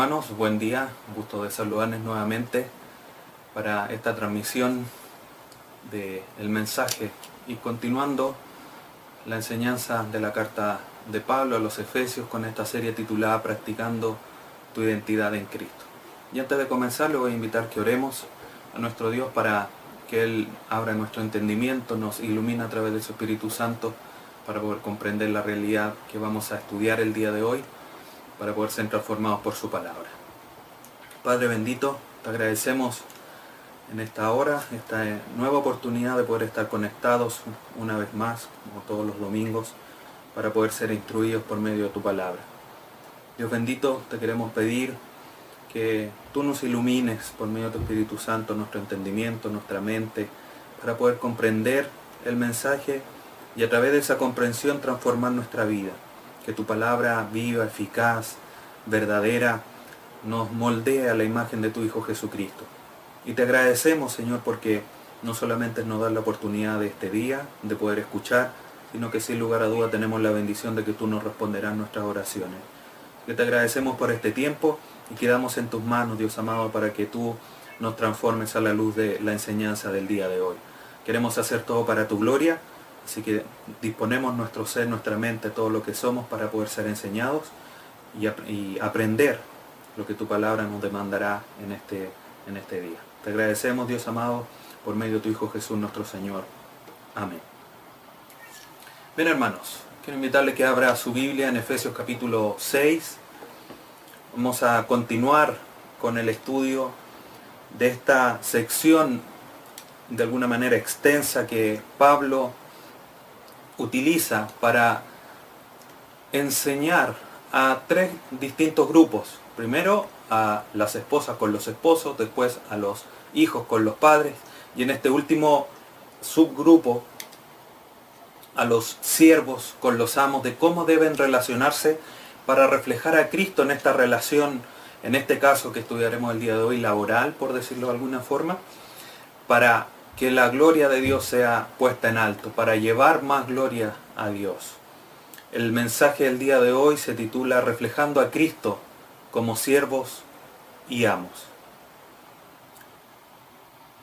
Hermanos, buen día, gusto de saludarles nuevamente para esta transmisión del mensaje y continuando la enseñanza de la carta de Pablo a los Efesios con esta serie titulada Practicando tu identidad en Cristo. Y antes de comenzar le voy a invitar que oremos a nuestro Dios para que Él abra nuestro entendimiento, nos ilumine a través de su Espíritu Santo para poder comprender la realidad que vamos a estudiar el día de hoy, para poder ser transformados por su palabra. Padre bendito, te agradecemos en esta hora, esta nueva oportunidad de poder estar conectados una vez más, como todos los domingos, para poder ser instruidos por medio de tu palabra. Dios bendito, te queremos pedir que tú nos ilumines por medio de tu Espíritu Santo nuestro entendimiento, nuestra mente, para poder comprender el mensaje y a través de esa comprensión transformar nuestra vida. Que tu palabra viva, eficaz, verdadera, nos moldee a la imagen de tu Hijo Jesucristo. Y te agradecemos, Señor, porque no solamente nos das la oportunidad de este día, de poder escuchar, sino que sin lugar a duda tenemos la bendición de que tú nos responderás nuestras oraciones. Que te agradecemos por este tiempo y quedamos en tus manos, Dios amado, para que tú nos transformes a la luz de la enseñanza del día de hoy. Queremos hacer todo para tu gloria, así que disponemos nuestro ser, nuestra mente, todo lo que somos para poder ser enseñados y, aprender lo que tu palabra nos demandará en este, en este día. Te agradecemos, Dios amado, por medio de tu Hijo Jesús nuestro Señor. Amén. Bien, hermanos, quiero invitarle que abra su Biblia en Efesios capítulo 6. Vamos a continuar con el estudio de esta sección de alguna manera extensa que Pablo utiliza para enseñar a tres distintos grupos. Primero a las esposas con los esposos, después a los hijos con los padres y en este último subgrupo a los siervos con los amos de cómo deben relacionarse para reflejar a Cristo en esta relación, en este caso que estudiaremos el día de hoy, laboral, por decirlo de alguna forma, para que la gloria de Dios sea puesta en alto, para llevar más gloria a Dios. El mensaje del día de hoy se titula Reflejando a Cristo como siervos y amos.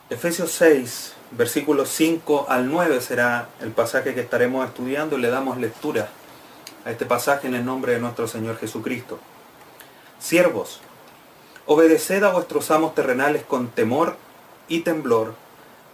Efesios 6, versículos 5 al 9 será el pasaje que estaremos estudiando y le damos lectura a este pasaje en el nombre de nuestro Señor Jesucristo. Siervos, obedeced a vuestros amos terrenales con temor y temblor,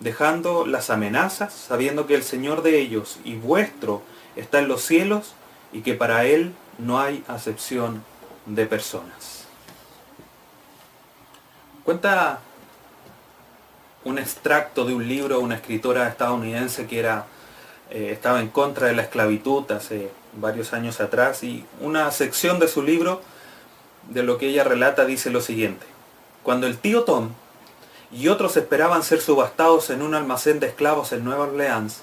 dejando las amenazas, sabiendo que el Señor de ellos y vuestro está en los cielos y que para Él no hay acepción de personas. Cuenta un extracto de un libro de una escritora estadounidense que era, eh, estaba en contra de la esclavitud hace varios años atrás y una sección de su libro de lo que ella relata dice lo siguiente. Cuando el tío Tom y otros esperaban ser subastados en un almacén de esclavos en Nueva Orleans,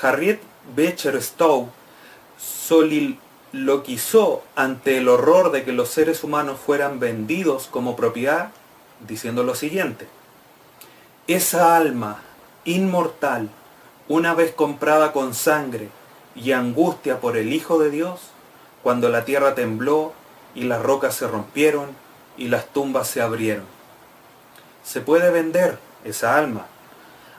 Harriet Beecher Stowe soliloquizó ante el horror de que los seres humanos fueran vendidos como propiedad, diciendo lo siguiente. Esa alma inmortal, una vez comprada con sangre y angustia por el Hijo de Dios, cuando la tierra tembló y las rocas se rompieron y las tumbas se abrieron. Se puede vender esa alma,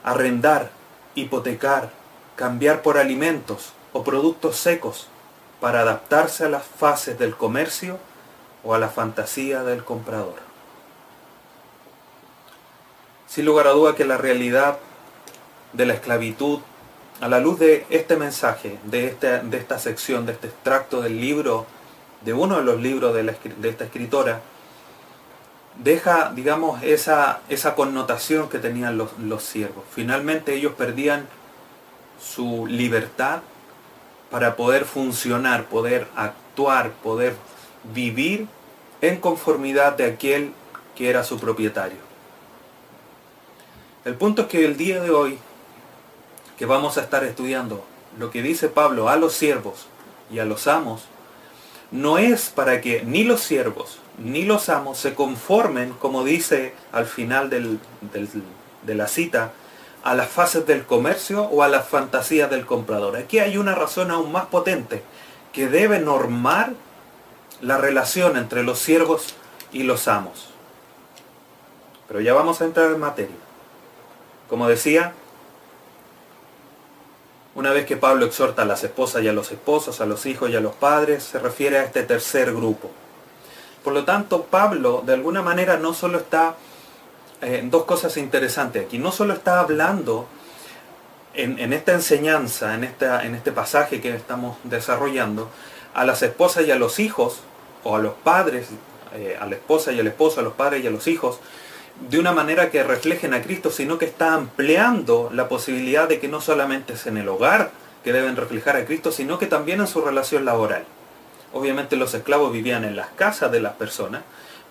arrendar, hipotecar, cambiar por alimentos o productos secos para adaptarse a las fases del comercio o a la fantasía del comprador. Sin lugar a duda que la realidad de la esclavitud, a la luz de este mensaje, de, este, de esta sección, de este extracto del libro, de uno de los libros de, de esta escritora, deja, digamos, esa, esa connotación que tenían los, los siervos. Finalmente ellos perdían su libertad para poder funcionar, poder actuar, poder vivir en conformidad de aquel que era su propietario. El punto es que el día de hoy, que vamos a estar estudiando lo que dice Pablo a los siervos y a los amos, no es para que ni los siervos ni los amos se conformen, como dice al final de la cita, a las fases del comercio o a las fantasías del comprador. Aquí hay una razón aún más potente que debe normar la relación entre los siervos y los amos. Pero ya vamos a entrar en materia. Como decía, una vez que Pablo exhorta a las esposas y a los esposos, a los hijos y a los padres, se refiere a este tercer grupo. Por lo tanto, Pablo de alguna manera no solo está eh, dos cosas interesantes aquí. No solo está hablando en, esta enseñanza, en, este pasaje que estamos desarrollando, a las esposas y a los hijos, o a los padres, eh, a la esposa y al esposo, a los padres y a los hijos, de una manera que reflejen a Cristo, sino que está ampliando la posibilidad de que no solamente es en el hogar que deben reflejar a Cristo, sino que también en su relación laboral. Obviamente los esclavos vivían en las casas de las personas,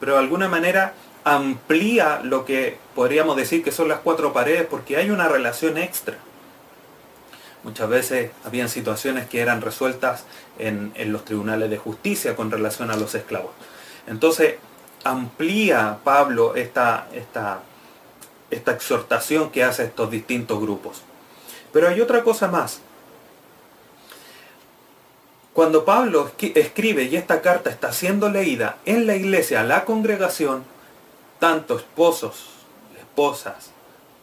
pero de alguna manera amplía lo que podríamos decir que son las cuatro paredes porque hay una relación extra. Muchas veces habían situaciones que eran resueltas en, los tribunales de justicia con relación a los esclavos. Entonces amplía Pablo esta, esta, esta exhortación que hace estos distintos grupos. Pero hay otra cosa más. Cuando Pablo escribe y esta carta está siendo leída en la iglesia, la congregación, tanto esposos, esposas,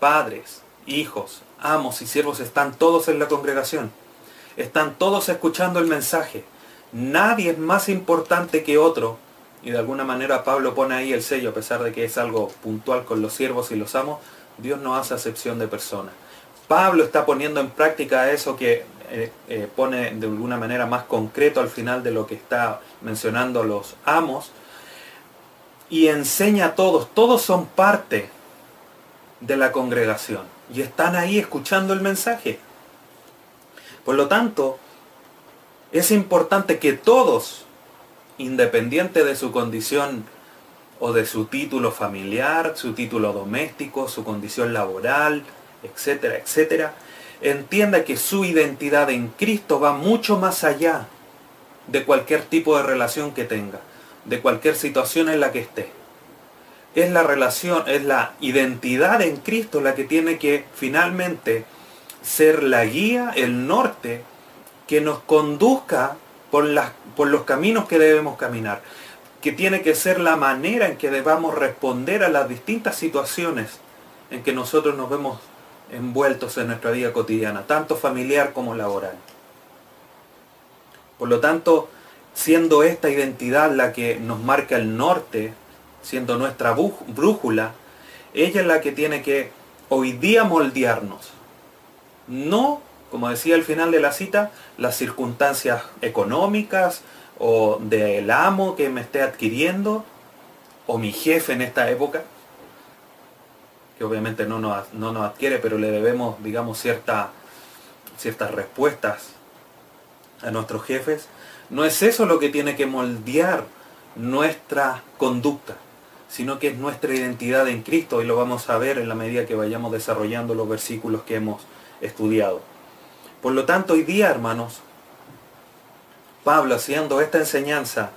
padres, hijos, amos y siervos están todos en la congregación. Están todos escuchando el mensaje. Nadie es más importante que otro. Y de alguna manera Pablo pone ahí el sello, a pesar de que es algo puntual con los siervos y los amos. Dios no hace acepción de personas. Pablo está poniendo en práctica eso que eh, eh, pone de alguna manera más concreto al final de lo que está mencionando los amos, y enseña a todos. Todos son parte de la congregación y están ahí escuchando el mensaje. Por lo tanto, es importante que todos, independiente de su condición o de su título familiar, su título doméstico, su condición laboral, etcétera, etcétera, entienda que su identidad en Cristo va mucho más allá de cualquier tipo de relación que tenga de cualquier situación en la que esté. Es la relación, es la identidad en Cristo la que tiene que finalmente ser la guía, el norte, que nos conduzca por, por los caminos que debemos caminar, que tiene que ser la manera en que debamos responder a las distintas situaciones en que nosotros nos vemos envueltos en nuestra vida cotidiana, tanto familiar como laboral. Por lo tanto, siendo esta identidad la que nos marca el norte, siendo nuestra brújula, ella es la que tiene que hoy día moldearnos. No, como decía al final de la cita, las circunstancias económicas o del amo que me esté adquiriendo, o mi jefe en esta época, que obviamente no nos, no adquiere, pero le debemos, digamos, cierta, ciertas respuestas a nuestros jefes, no es eso lo que tiene que moldear nuestra conducta, sino que es nuestra identidad en Cristo y lo vamos a ver en la medida que vayamos desarrollando los versículos que hemos estudiado. Por lo tanto, hoy día, hermanos, Pablo haciendo esta enseñanza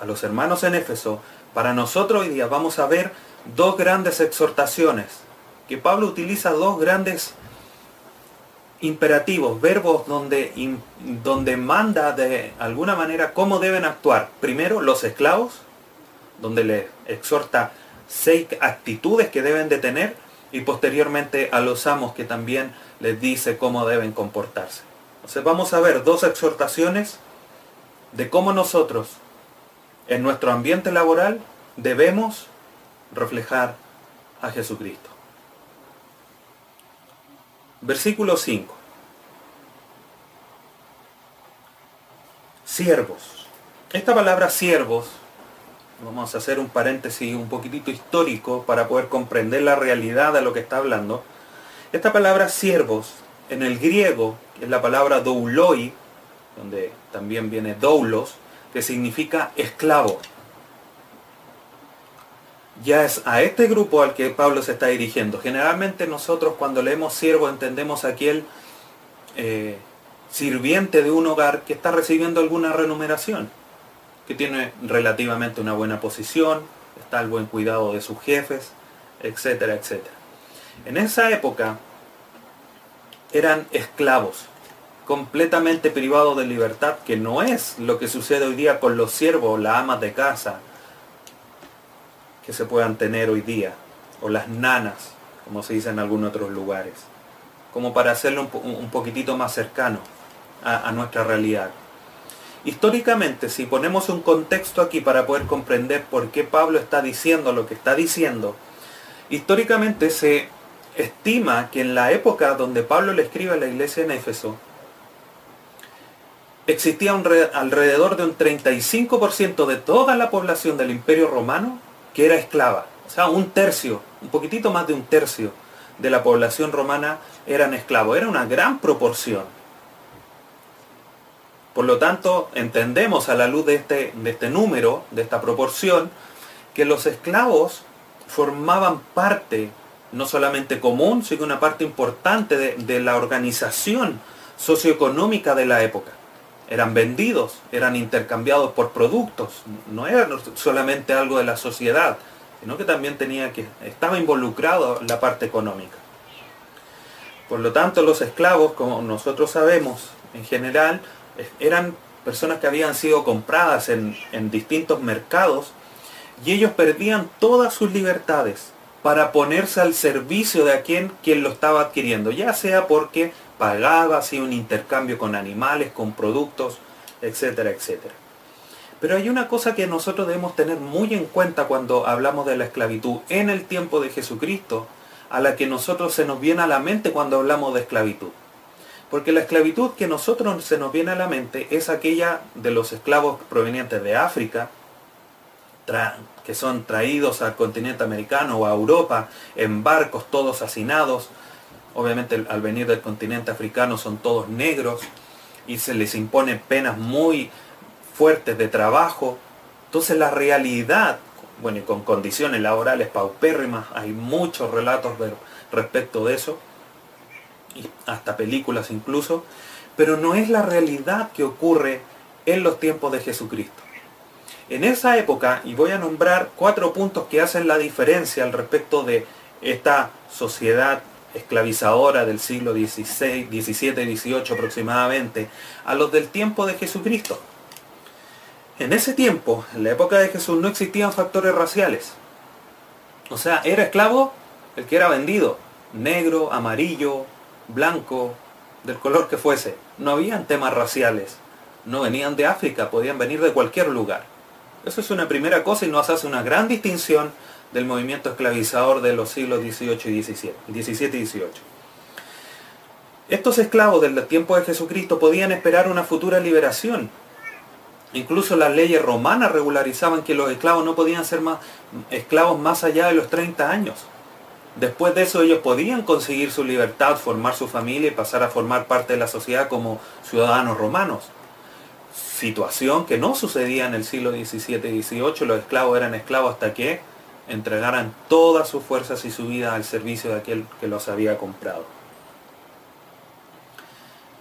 a los hermanos en Éfeso, para nosotros hoy día vamos a ver dos grandes exhortaciones, que Pablo utiliza dos grandes imperativos, verbos donde, donde manda de alguna manera cómo deben actuar. Primero los esclavos, donde le exhorta seis actitudes que deben de tener y posteriormente a los amos que también les dice cómo deben comportarse. Entonces vamos a ver dos exhortaciones de cómo nosotros en nuestro ambiente laboral debemos reflejar a Jesucristo. Versículo 5. Siervos. Esta palabra siervos, vamos a hacer un paréntesis un poquitito histórico para poder comprender la realidad de lo que está hablando. Esta palabra siervos, en el griego, es la palabra douloi, donde también viene doulos, que significa esclavo. Ya es a este grupo al que Pablo se está dirigiendo. Generalmente nosotros cuando leemos siervo entendemos aquel eh, sirviente de un hogar que está recibiendo alguna remuneración, que tiene relativamente una buena posición, está al buen cuidado de sus jefes, etcétera, etcétera. En esa época eran esclavos, completamente privados de libertad, que no es lo que sucede hoy día con los siervos, las amas de casa, que se puedan tener hoy día, o las nanas, como se dice en algunos otros lugares, como para hacerlo un, poquitito más cercano a, a nuestra realidad. Históricamente, si ponemos un contexto aquí para poder comprender por qué Pablo está diciendo lo que está diciendo, históricamente se estima que en la época donde Pablo le escribe a la iglesia en Éfeso, existía un alrededor de un 35% de toda la población del imperio romano que era esclava. O sea, un tercio, un poquitito más de un tercio de la población romana eran esclavos. Era una gran proporción. Por lo tanto, entendemos a la luz de este, de este número, de esta proporción, que los esclavos formaban parte, no solamente común, sino una parte importante de, de la organización socioeconómica de la época eran vendidos, eran intercambiados por productos, no era solamente algo de la sociedad, sino que también tenía que, estaba involucrado la parte económica. Por lo tanto, los esclavos, como nosotros sabemos, en general, eran personas que habían sido compradas en, en distintos mercados y ellos perdían todas sus libertades para ponerse al servicio de a quien, quien lo estaba adquiriendo, ya sea porque pagaba, hacía un intercambio con animales, con productos, etcétera, etcétera. Pero hay una cosa que nosotros debemos tener muy en cuenta cuando hablamos de la esclavitud en el tiempo de Jesucristo, a la que nosotros se nos viene a la mente cuando hablamos de esclavitud. Porque la esclavitud que nosotros se nos viene a la mente es aquella de los esclavos provenientes de África, que son traídos al continente americano o a Europa en barcos todos hacinados, obviamente al venir del continente africano son todos negros y se les impone penas muy fuertes de trabajo. Entonces la realidad, bueno, y con condiciones laborales paupérrimas, hay muchos relatos respecto de eso, y hasta películas incluso, pero no es la realidad que ocurre en los tiempos de Jesucristo. En esa época, y voy a nombrar cuatro puntos que hacen la diferencia al respecto de esta sociedad esclavizadora del siglo XVI, XVII y XVIII aproximadamente, a los del tiempo de Jesucristo. En ese tiempo, en la época de Jesús, no existían factores raciales. O sea, era esclavo el que era vendido, negro, amarillo, blanco, del color que fuese. No habían temas raciales. No venían de África, podían venir de cualquier lugar. Eso es una primera cosa y nos hace una gran distinción del movimiento esclavizador de los siglos XVIII y XVII, y XVIII. Estos esclavos del tiempo de Jesucristo podían esperar una futura liberación. Incluso las leyes romanas regularizaban que los esclavos no podían ser más esclavos más allá de los 30 años. Después de eso ellos podían conseguir su libertad, formar su familia y pasar a formar parte de la sociedad como ciudadanos romanos. Situación que no sucedía en el siglo XVII y XVIII. Los esclavos eran esclavos hasta que entregaran todas sus fuerzas y su vida al servicio de aquel que los había comprado.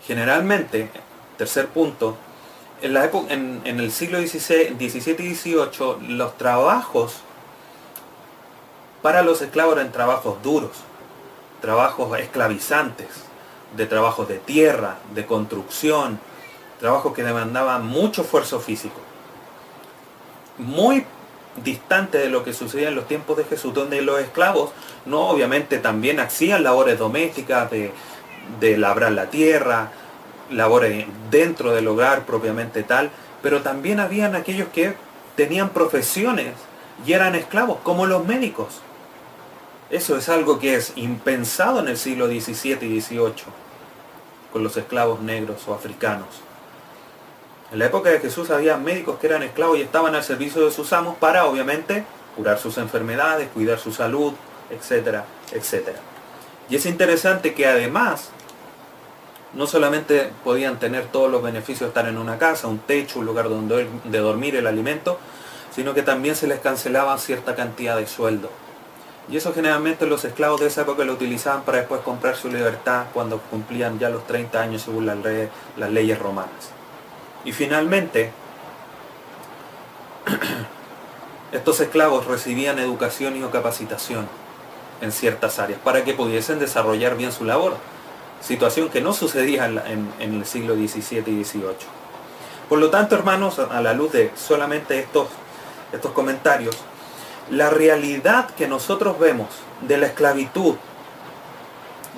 Generalmente, tercer punto, en, la época, en, el siglo XVII y XVIII los trabajos para los esclavos eran trabajos duros, trabajos esclavizantes, de trabajos de tierra, de construcción, trabajos que demandaban mucho esfuerzo físico. Muy distante de lo que sucedía en los tiempos de Jesús, donde los esclavos no obviamente también hacían labores domésticas de, de labrar la tierra, labores dentro del hogar propiamente tal, pero también habían aquellos que tenían profesiones y eran esclavos, como los médicos. Eso es algo que es impensado en el siglo XVII y XVIII, con los esclavos negros o africanos. En la época de Jesús había médicos que eran esclavos y estaban al servicio de sus amos para, obviamente, curar sus enfermedades, cuidar su salud, etcétera, etcétera. Y es interesante que además, no solamente podían tener todos los beneficios de estar en una casa, un techo, un lugar donde de dormir, el alimento, sino que también se les cancelaba cierta cantidad de sueldo. Y eso generalmente los esclavos de esa época lo utilizaban para después comprar su libertad cuando cumplían ya los 30 años según las, las leyes romanas. Y finalmente, estos esclavos recibían educación y capacitación en ciertas áreas para que pudiesen desarrollar bien su labor, situación que no sucedía en, el siglo XVII y XVIII. Por lo tanto, hermanos, a la luz de solamente estos, estos comentarios, la realidad que nosotros vemos de la esclavitud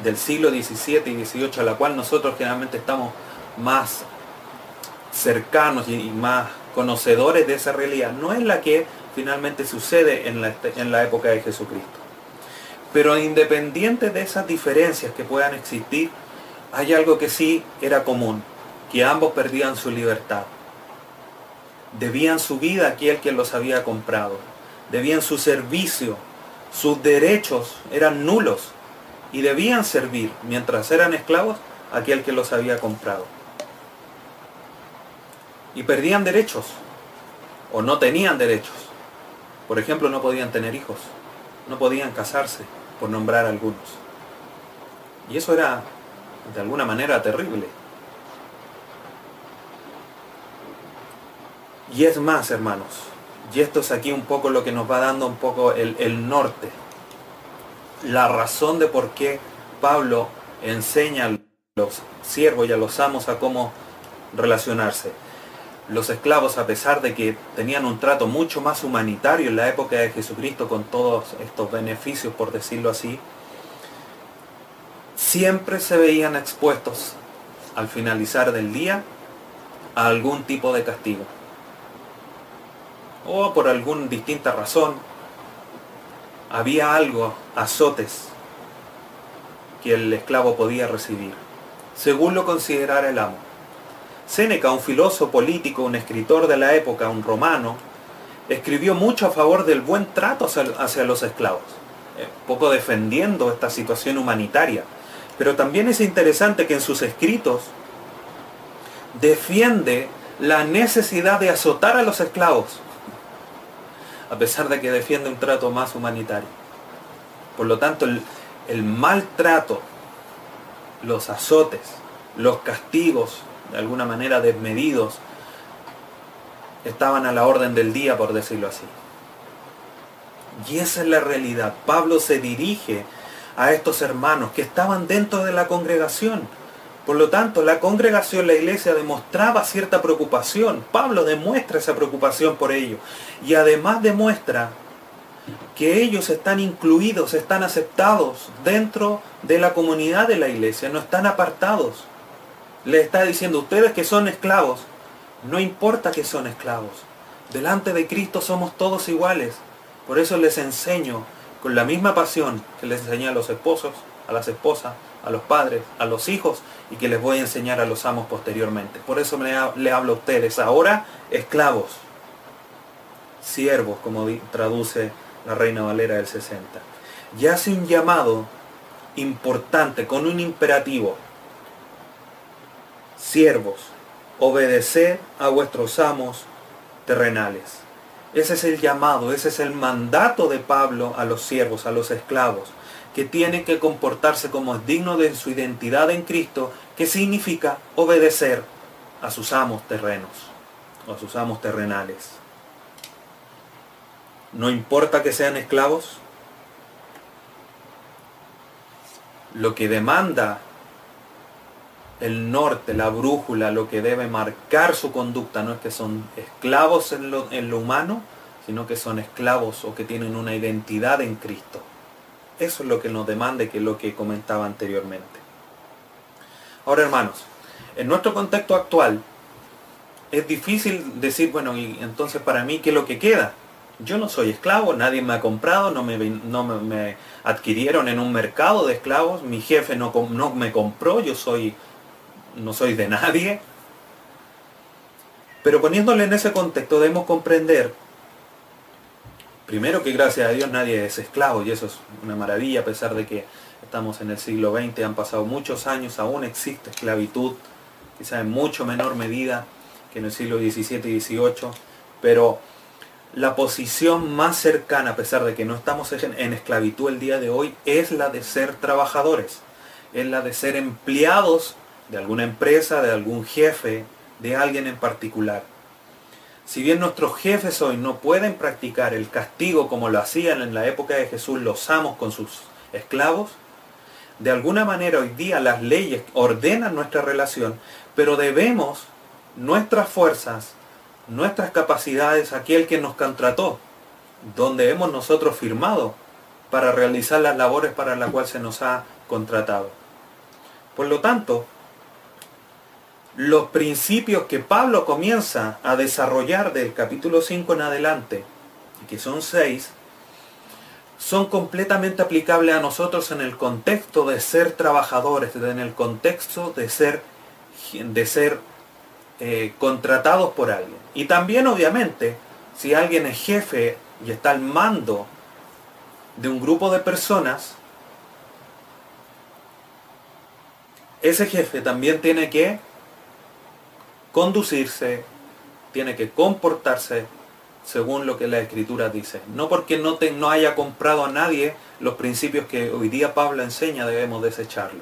del siglo XVII y XVIII, a la cual nosotros generalmente estamos más cercanos y más conocedores de esa realidad, no es la que finalmente sucede en la, en la época de Jesucristo. Pero independiente de esas diferencias que puedan existir, hay algo que sí era común, que ambos perdían su libertad. Debían su vida a aquel que los había comprado debían su servicio, sus derechos eran nulos y debían servir mientras eran esclavos a aquel que los había comprado. Y perdían derechos o no tenían derechos. Por ejemplo, no podían tener hijos, no podían casarse, por nombrar algunos. Y eso era de alguna manera terrible. Y es más, hermanos, y esto es aquí un poco lo que nos va dando un poco el, norte. La razón de por qué Pablo enseña a los siervos y a los amos a cómo relacionarse. Los esclavos, a pesar de que tenían un trato mucho más humanitario en la época de Jesucristo con todos estos beneficios, por decirlo así, siempre se veían expuestos al finalizar del día a algún tipo de castigo o por alguna distinta razón, había algo, azotes, que el esclavo podía recibir, según lo considerara el amo. Séneca, un filósofo político, un escritor de la época, un romano, escribió mucho a favor del buen trato hacia, los esclavos, eh, poco defendiendo esta situación humanitaria. Pero también es interesante que en sus escritos defiende la necesidad de azotar a los esclavos a pesar de que defiende un trato más humanitario. Por lo tanto, el, maltrato, los azotes, los castigos, de alguna manera desmedidos, estaban a la orden del día, por decirlo así. Y esa es la realidad. Pablo se dirige a estos hermanos que estaban dentro de la congregación por lo tanto, la congregación, la iglesia demostraba cierta preocupación. Pablo demuestra esa preocupación por ellos. Y además demuestra que ellos están incluidos, están aceptados dentro de la comunidad de la iglesia, no están apartados. Le está diciendo, ustedes que son esclavos, no importa que son esclavos. Delante de Cristo somos todos iguales. Por eso les enseño con la misma pasión que les enseñé a los esposos, a las esposas, a los padres, a los hijos y que les voy a enseñar a los amos posteriormente. Por eso le, hablo a ustedes ahora esclavos, siervos, como traduce la Reina Valera del 60. Y hace un llamado importante con un imperativo. Siervos, obedeced a vuestros amos terrenales. Ese es el llamado, ese es el mandato de Pablo a los siervos, a los esclavos que tiene que comportarse como es digno de su identidad en Cristo, que significa obedecer a sus amos terrenos o a sus amos terrenales. No importa que sean esclavos, lo que demanda el norte, la brújula, lo que debe marcar su conducta, no es que son esclavos en lo, en lo humano, sino que son esclavos o que tienen una identidad en Cristo. Eso es lo que nos demanda, que es lo que comentaba anteriormente. Ahora, hermanos, en nuestro contexto actual, es difícil decir, bueno, y entonces para mí, ¿qué es lo que queda? Yo no soy esclavo, nadie me ha comprado, no me, no me, adquirieron en un mercado de esclavos, mi jefe no, no me compró, yo soy, no soy de nadie. Pero poniéndole en ese contexto debemos comprender primero que gracias a Dios nadie es esclavo y eso es una maravilla a pesar de que estamos en el siglo XX, han pasado muchos años, aún existe esclavitud, quizá en mucho menor medida que en el siglo XVII y XVIII, pero la posición más cercana, a pesar de que no estamos en esclavitud el día de hoy, es la de ser trabajadores, es la de ser empleados de alguna empresa, de algún jefe, de alguien en particular. Si bien nuestros jefes hoy no pueden practicar el castigo como lo hacían en la época de Jesús los amos con sus esclavos, de alguna manera hoy día las leyes ordenan nuestra relación, pero debemos nuestras fuerzas, nuestras capacidades a aquel que nos contrató, donde hemos nosotros firmado para realizar las labores para las cuales se nos ha contratado. Por lo tanto, los principios que Pablo comienza a desarrollar del capítulo 5 en adelante, que son seis, son completamente aplicables a nosotros en el contexto de ser trabajadores, en el contexto de ser, de ser eh, contratados por alguien. Y también obviamente, si alguien es jefe y está al mando de un grupo de personas, ese jefe también tiene que conducirse, tiene que comportarse según lo que la escritura dice. No porque no, no haya comprado a nadie los principios que hoy día Pablo enseña, debemos desecharlo.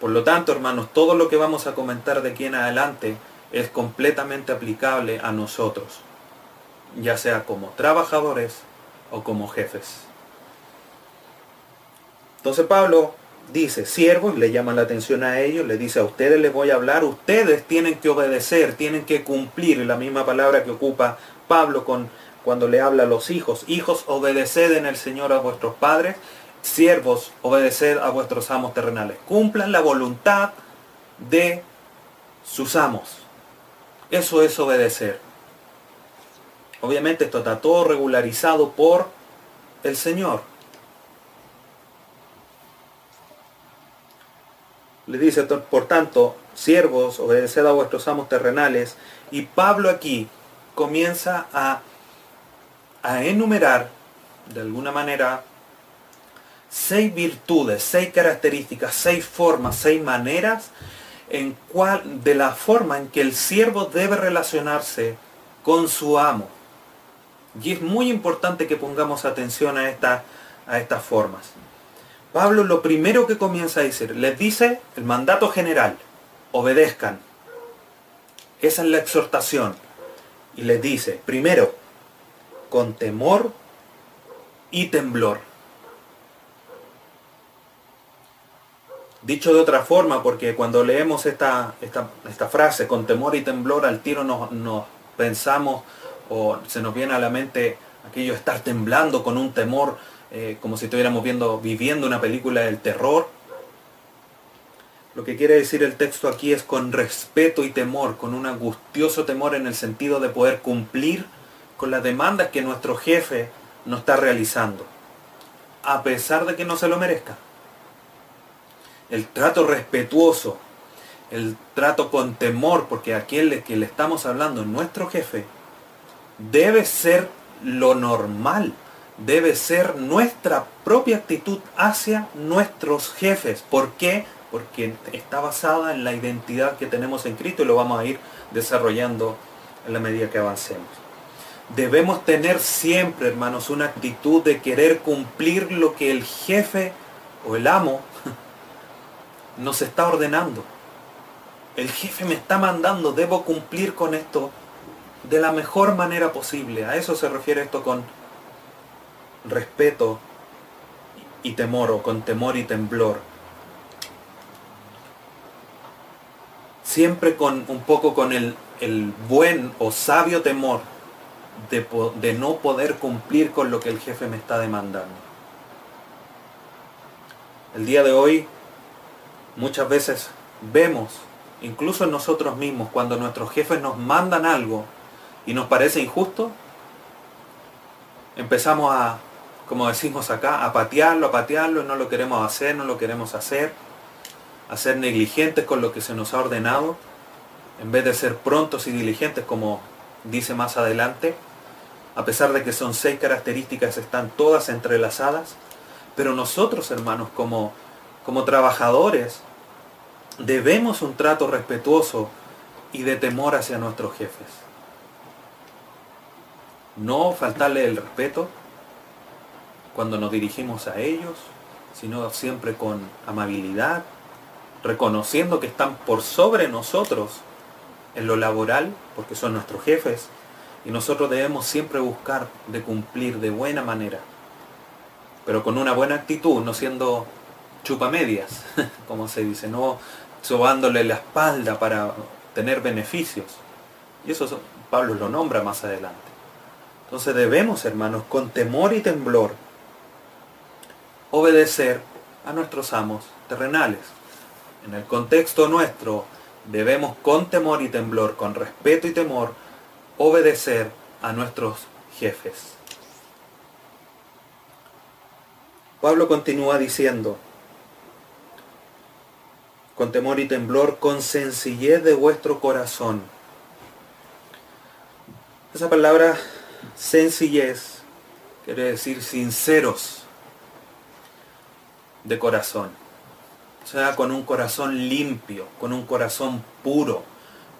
Por lo tanto, hermanos, todo lo que vamos a comentar de aquí en adelante es completamente aplicable a nosotros, ya sea como trabajadores o como jefes. Entonces Pablo dice siervos, le llama la atención a ellos, le dice a ustedes les voy a hablar, ustedes tienen que obedecer, tienen que cumplir, la misma palabra que ocupa Pablo con, cuando le habla a los hijos, hijos obedeced en el Señor a vuestros padres, siervos obedeced a vuestros amos terrenales, cumplan la voluntad de sus amos. Eso es obedecer. Obviamente esto está todo regularizado por el Señor. Le dice, por tanto, siervos, obedeced a vuestros amos terrenales. Y Pablo aquí comienza a, a enumerar, de alguna manera, seis virtudes, seis características, seis formas, seis maneras en cual, de la forma en que el siervo debe relacionarse con su amo. Y es muy importante que pongamos atención a, esta, a estas formas. Pablo lo primero que comienza a decir, les dice el mandato general, obedezcan. Esa es la exhortación. Y les dice, primero, con temor y temblor. Dicho de otra forma, porque cuando leemos esta, esta, frase, con temor y temblor, al tiro nos, nos pensamos o se nos viene a la mente aquello estar temblando con un temor eh, como si estuviéramos viendo, viviendo una película del terror. Lo que quiere decir el texto aquí es con respeto y temor, con un angustioso temor en el sentido de poder cumplir con las demandas que nuestro jefe nos está realizando, a pesar de que no se lo merezca. El trato respetuoso, el trato con temor, porque aquel que le estamos hablando, nuestro jefe, debe ser lo normal debe ser nuestra propia actitud hacia nuestros jefes. ¿Por qué? Porque está basada en la identidad que tenemos en Cristo y lo vamos a ir desarrollando en la medida que avancemos. Debemos tener siempre, hermanos, una actitud de querer cumplir lo que el jefe o el amo nos está ordenando. El jefe me está mandando, debo cumplir con esto de la mejor manera posible. A eso se refiere esto con respeto y temor o con temor y temblor. Siempre con un poco con el, el buen o sabio temor de, de no poder cumplir con lo que el jefe me está demandando. El día de hoy muchas veces vemos, incluso en nosotros mismos, cuando nuestros jefes nos mandan algo y nos parece injusto, empezamos a como decimos acá, a patearlo, a patearlo, no lo queremos hacer, no lo queremos hacer, a ser negligentes con lo que se nos ha ordenado, en vez de ser prontos y diligentes como dice más adelante, a pesar de que son seis características, están todas entrelazadas, pero nosotros hermanos como, como trabajadores debemos un trato respetuoso y de temor hacia nuestros jefes. no faltarle el respeto cuando nos dirigimos a ellos, sino siempre con amabilidad, reconociendo que están por sobre nosotros en lo laboral, porque son nuestros jefes, y nosotros debemos siempre buscar de cumplir de buena manera, pero con una buena actitud, no siendo chupamedias, como se dice, no sobándole la espalda para tener beneficios. Y eso Pablo lo nombra más adelante. Entonces debemos, hermanos, con temor y temblor, obedecer a nuestros amos terrenales. En el contexto nuestro, debemos con temor y temblor, con respeto y temor, obedecer a nuestros jefes. Pablo continúa diciendo, con temor y temblor, con sencillez de vuestro corazón. Esa palabra sencillez quiere decir sinceros de corazón. O sea, con un corazón limpio, con un corazón puro,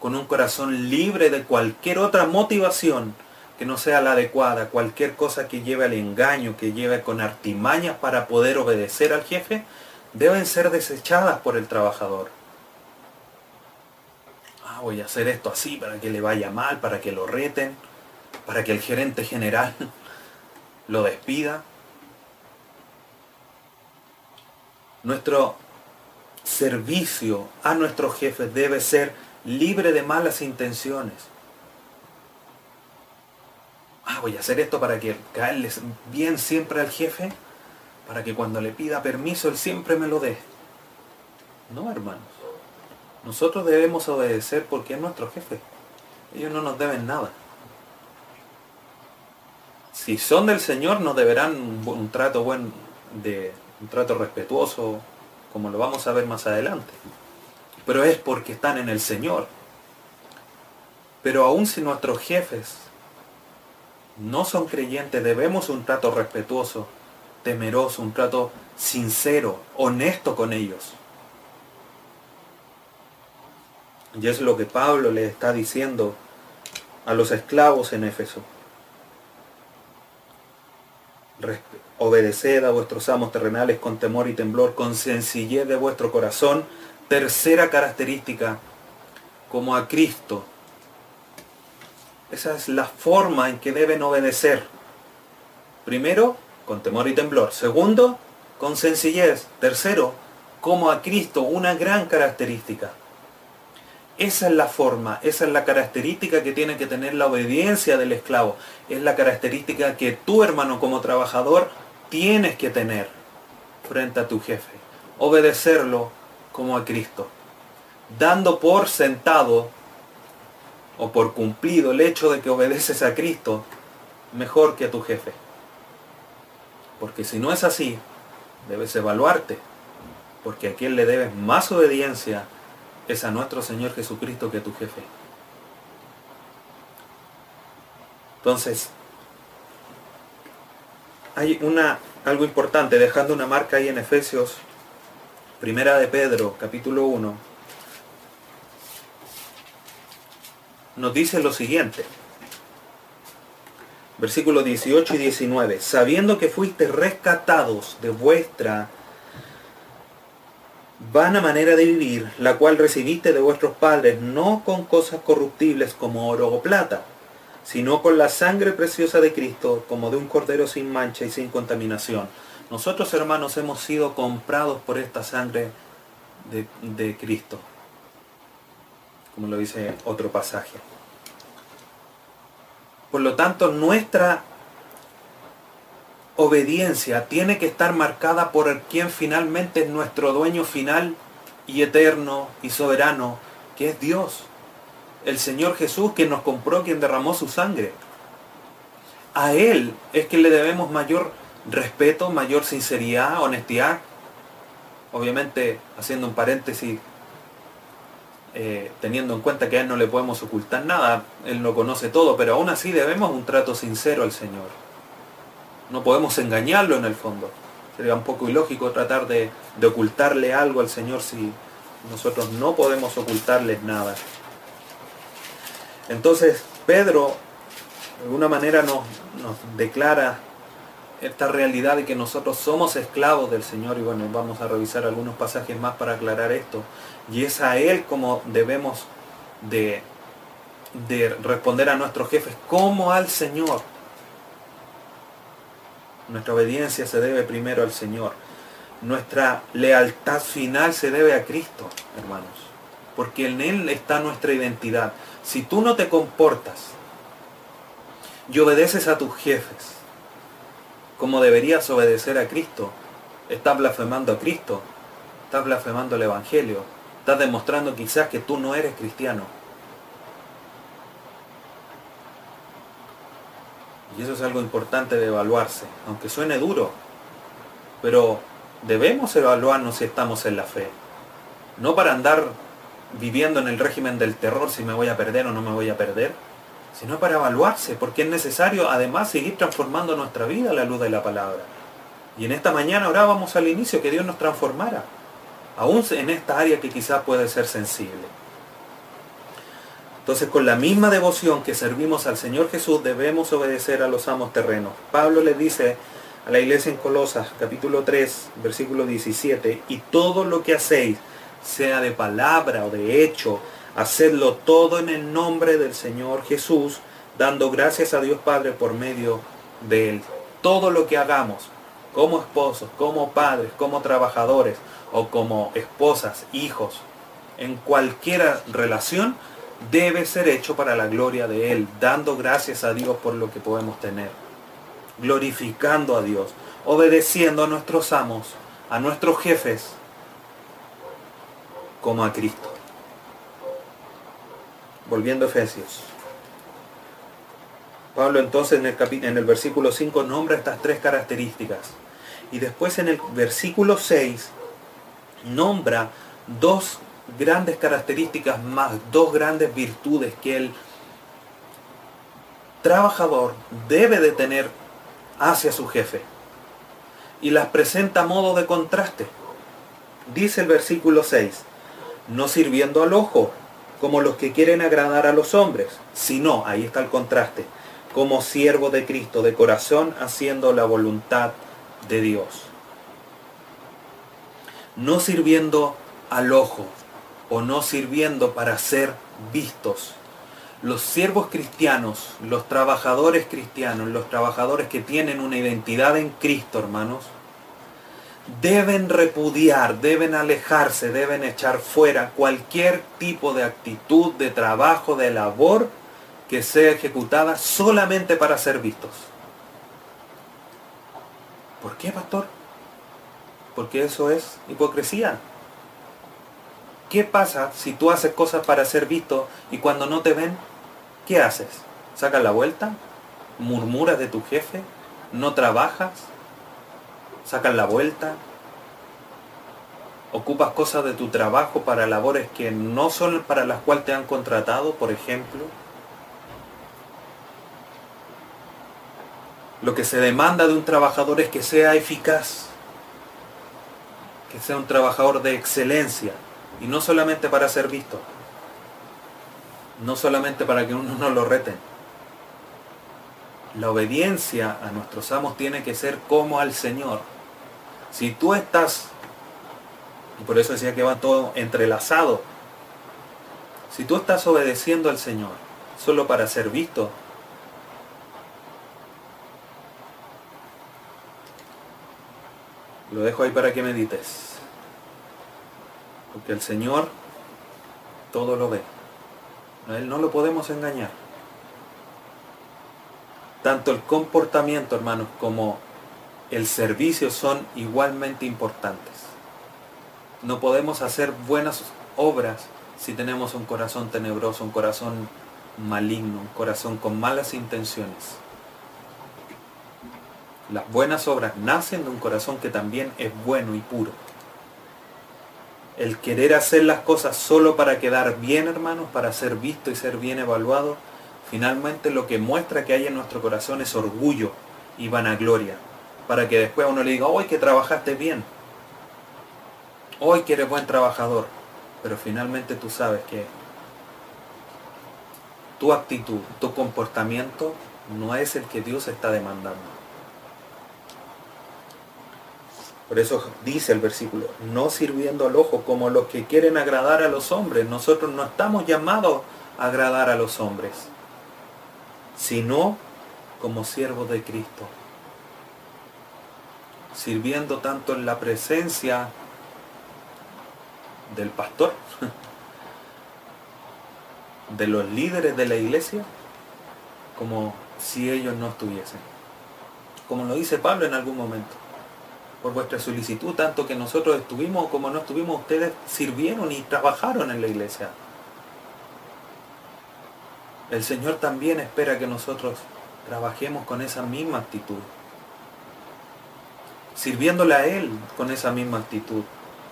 con un corazón libre de cualquier otra motivación que no sea la adecuada, cualquier cosa que lleve al engaño, que lleve con artimañas para poder obedecer al jefe, deben ser desechadas por el trabajador. Ah, voy a hacer esto así para que le vaya mal, para que lo reten, para que el gerente general lo despida. Nuestro servicio a nuestros jefes debe ser libre de malas intenciones. Ah, voy a hacer esto para que caerles bien siempre al jefe, para que cuando le pida permiso él siempre me lo dé. No, hermanos. Nosotros debemos obedecer porque es nuestro jefe. Ellos no nos deben nada. Si son del Señor, nos deberán un, trato buen, de, un trato respetuoso, como lo vamos a ver más adelante pero es porque están en el Señor. Pero aun si nuestros jefes no son creyentes, debemos un trato respetuoso, temeroso, un trato sincero, honesto con ellos. Y es lo que Pablo le está diciendo a los esclavos en Éfeso. Obedeced a vuestros amos terrenales con temor y temblor, con sencillez de vuestro corazón, Tercera característica, como a Cristo. Esa es la forma en que deben obedecer. Primero, con temor y temblor. Segundo, con sencillez. Tercero, como a Cristo, una gran característica. Esa es la forma, esa es la característica que tiene que tener la obediencia del esclavo. Es la característica que tú, hermano, como trabajador, tienes que tener frente a tu jefe. Obedecerlo como a Cristo, dando por sentado o por cumplido el hecho de que obedeces a Cristo mejor que a tu jefe. Porque si no es así, debes evaluarte, porque a quien le debes más obediencia es a nuestro Señor Jesucristo que a tu jefe. Entonces, hay una, algo importante, dejando una marca ahí en Efesios Primera de Pedro, capítulo 1, nos dice lo siguiente. Versículos 18 y 19. Sabiendo que fuiste rescatados de vuestra vana manera de vivir, la cual recibiste de vuestros padres, no con cosas corruptibles como oro o plata, sino con la sangre preciosa de Cristo, como de un cordero sin mancha y sin contaminación nosotros, hermanos, hemos sido comprados por esta sangre de, Cristo, como lo dice otro pasaje. Por lo tanto, nuestra obediencia tiene que estar marcada por quien finalmente es nuestro dueño final y eterno y soberano, que es Dios. El Señor Jesús, que nos compró, quien derramó su sangre. A Él es que le debemos mayor respeto, mayor sinceridad, honestidad. Obviamente, haciendo un paréntesis, eh, teniendo en cuenta que a Él no le podemos ocultar nada, Él lo conoce todo, pero aún así debemos un trato sincero al Señor. No podemos engañarlo en el fondo. Sería un poco ilógico tratar de, de ocultarle algo al Señor si nosotros no podemos ocultarles nada. Entonces, Pedro de alguna manera nos, nos declara esta realidad de que nosotros somos esclavos del Señor y bueno, vamos a revisar algunos pasajes más para aclarar esto. Y es a Él como debemos de, de responder a nuestros jefes, como al Señor. Nuestra obediencia se debe primero al Señor. Nuestra lealtad final se debe a Cristo, hermanos. Porque en Él está nuestra identidad. Si tú no te comportas y obedeces a tus jefes, como deberías obedecer a Cristo. Estás blasfemando a Cristo, estás blasfemando el Evangelio, estás demostrando quizás que tú no eres cristiano. Y eso es algo importante de evaluarse, aunque suene duro, pero debemos evaluarnos si estamos en la fe. No para andar viviendo en el régimen del terror si me voy a perder o no me voy a perder, sino para evaluarse, porque es necesario además seguir transformando nuestra vida a la luz de la palabra. Y en esta mañana orábamos al inicio que Dios nos transformara, aún en esta área que quizás puede ser sensible. Entonces con la misma devoción que servimos al Señor Jesús debemos obedecer a los amos terrenos. Pablo le dice a la iglesia en Colosas capítulo 3 versículo 17, y todo lo que hacéis, sea de palabra o de hecho, Hacedlo todo en el nombre del Señor Jesús, dando gracias a Dios Padre por medio de Él. Todo lo que hagamos, como esposos, como padres, como trabajadores o como esposas, hijos, en cualquier relación, debe ser hecho para la gloria de Él, dando gracias a Dios por lo que podemos tener, glorificando a Dios, obedeciendo a nuestros amos, a nuestros jefes, como a Cristo. Volviendo a Efesios. Pablo entonces en el, en el versículo 5 nombra estas tres características. Y después en el versículo 6 nombra dos grandes características más, dos grandes virtudes que el trabajador debe de tener hacia su jefe. Y las presenta a modo de contraste. Dice el versículo 6, no sirviendo al ojo, como los que quieren agradar a los hombres, sino, ahí está el contraste, como siervo de Cristo, de corazón, haciendo la voluntad de Dios. No sirviendo al ojo o no sirviendo para ser vistos. Los siervos cristianos, los trabajadores cristianos, los trabajadores que tienen una identidad en Cristo, hermanos, deben repudiar, deben alejarse, deben echar fuera cualquier tipo de actitud, de trabajo, de labor que sea ejecutada solamente para ser vistos. ¿Por qué, pastor? Porque eso es hipocresía. ¿Qué pasa si tú haces cosas para ser visto y cuando no te ven, qué haces? ¿Sacas la vuelta? ¿Murmuras de tu jefe? ¿No trabajas? Sacan la vuelta, ocupas cosas de tu trabajo para labores que no son para las cuales te han contratado, por ejemplo. Lo que se demanda de un trabajador es que sea eficaz, que sea un trabajador de excelencia, y no solamente para ser visto, no solamente para que uno no lo reten. La obediencia a nuestros amos tiene que ser como al Señor. Si tú estás, y por eso decía que va todo entrelazado, si tú estás obedeciendo al Señor solo para ser visto, lo dejo ahí para que medites. Porque el Señor todo lo ve. A Él no lo podemos engañar. Tanto el comportamiento, hermanos, como el servicio son igualmente importantes. No podemos hacer buenas obras si tenemos un corazón tenebroso, un corazón maligno, un corazón con malas intenciones. Las buenas obras nacen de un corazón que también es bueno y puro. El querer hacer las cosas solo para quedar bien, hermanos, para ser visto y ser bien evaluado, finalmente lo que muestra que hay en nuestro corazón es orgullo y vanagloria para que después uno le diga, hoy que trabajaste bien, hoy que eres buen trabajador, pero finalmente tú sabes que tu actitud, tu comportamiento no es el que Dios está demandando. Por eso dice el versículo, no sirviendo al ojo como los que quieren agradar a los hombres. Nosotros no estamos llamados a agradar a los hombres, sino como siervos de Cristo. Sirviendo tanto en la presencia del pastor, de los líderes de la iglesia, como si ellos no estuviesen. Como lo dice Pablo en algún momento. Por vuestra solicitud, tanto que nosotros estuvimos como no estuvimos, ustedes sirvieron y trabajaron en la iglesia. El Señor también espera que nosotros trabajemos con esa misma actitud. Sirviéndole a Él con esa misma actitud.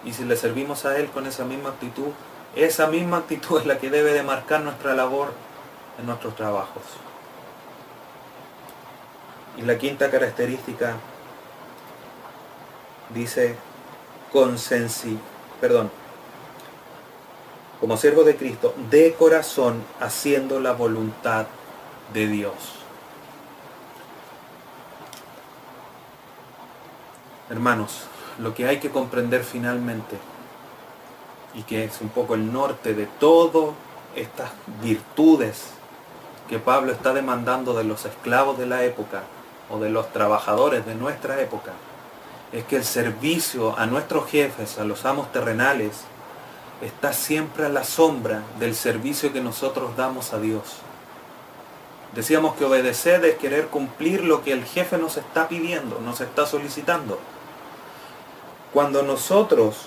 Y si le servimos a Él con esa misma actitud, esa misma actitud es la que debe de marcar nuestra labor en nuestros trabajos. Y la quinta característica dice consensi, perdón, como siervo de Cristo, de corazón haciendo la voluntad de Dios. Hermanos, lo que hay que comprender finalmente, y que es un poco el norte de todas estas virtudes que Pablo está demandando de los esclavos de la época, o de los trabajadores de nuestra época es que el servicio a nuestros jefes, a los amos terrenales, está siempre a la sombra del servicio que nosotros damos a Dios. Decíamos que obedecer es querer cumplir lo que el jefe nos está pidiendo, nos está solicitando. Cuando nosotros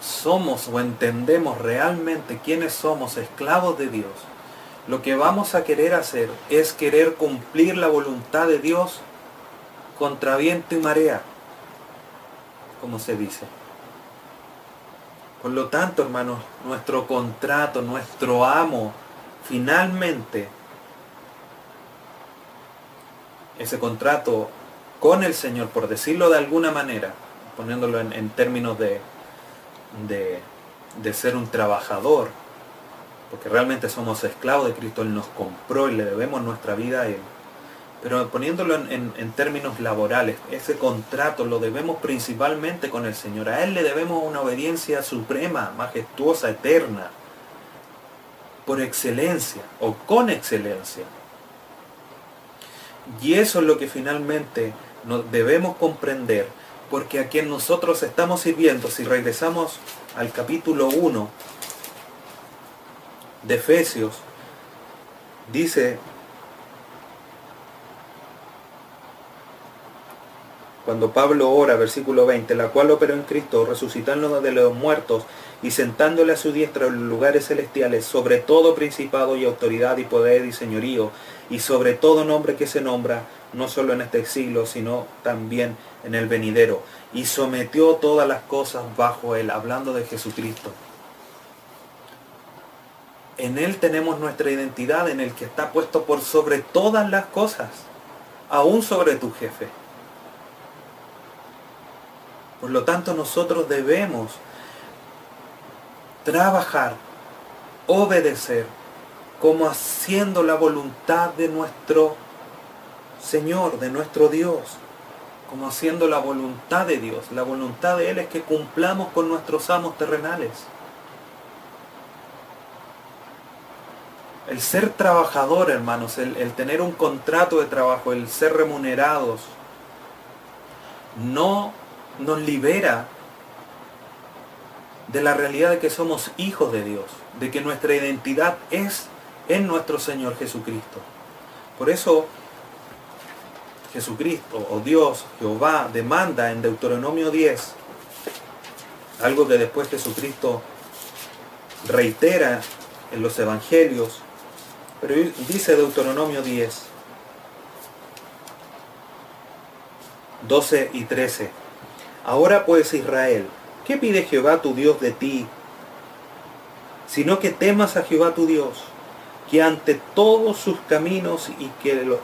somos o entendemos realmente quiénes somos esclavos de Dios, lo que vamos a querer hacer es querer cumplir la voluntad de Dios contra viento y marea, como se dice. Por lo tanto, hermanos, nuestro contrato, nuestro amo, finalmente, ese contrato con el Señor, por decirlo de alguna manera, poniéndolo en, términos de, de, ser un trabajador, porque realmente somos esclavos de Cristo, Él nos compró y le debemos nuestra vida a Él. Pero poniéndolo en, términos laborales, ese contrato lo debemos principalmente con el Señor. A Él le debemos una obediencia suprema, majestuosa, eterna, por excelencia o con excelencia. Y eso es lo que finalmente nos debemos comprender, porque a quien nosotros estamos sirviendo, si regresamos al capítulo 1, de Efesios, dice, cuando Pablo ora, versículo 20, la cual operó en Cristo, resucitando de los muertos y sentándole a su diestra en los lugares celestiales, sobre todo principado y autoridad y poder y señorío, y sobre todo nombre que se nombra, no solo en este siglo, sino también en el venidero, y sometió todas las cosas bajo él, hablando de Jesucristo en Él tenemos nuestra identidad, en el que está puesto por sobre todas las cosas, aún sobre tu jefe. Por lo tanto, nosotros debemos trabajar, obedecer, como haciendo la voluntad de nuestro Señor, de nuestro Dios, como haciendo la voluntad de Dios. La voluntad de Él es que cumplamos con nuestros amos terrenales. El ser trabajador, hermanos, el, tener un contrato de trabajo, el ser remunerados, no nos libera de la realidad de que somos hijos de Dios, de que nuestra identidad es en nuestro Señor Jesucristo. Por eso Jesucristo o Dios, Jehová, demanda en Deuteronomio 10, algo que después Jesucristo reitera en los evangelios, pero dice Deuteronomio 10, 12 y 13. Ahora pues Israel, ¿qué pide Jehová tu Dios de ti? Sino que temas a Jehová tu Dios, que ante todos sus caminos y que, lo,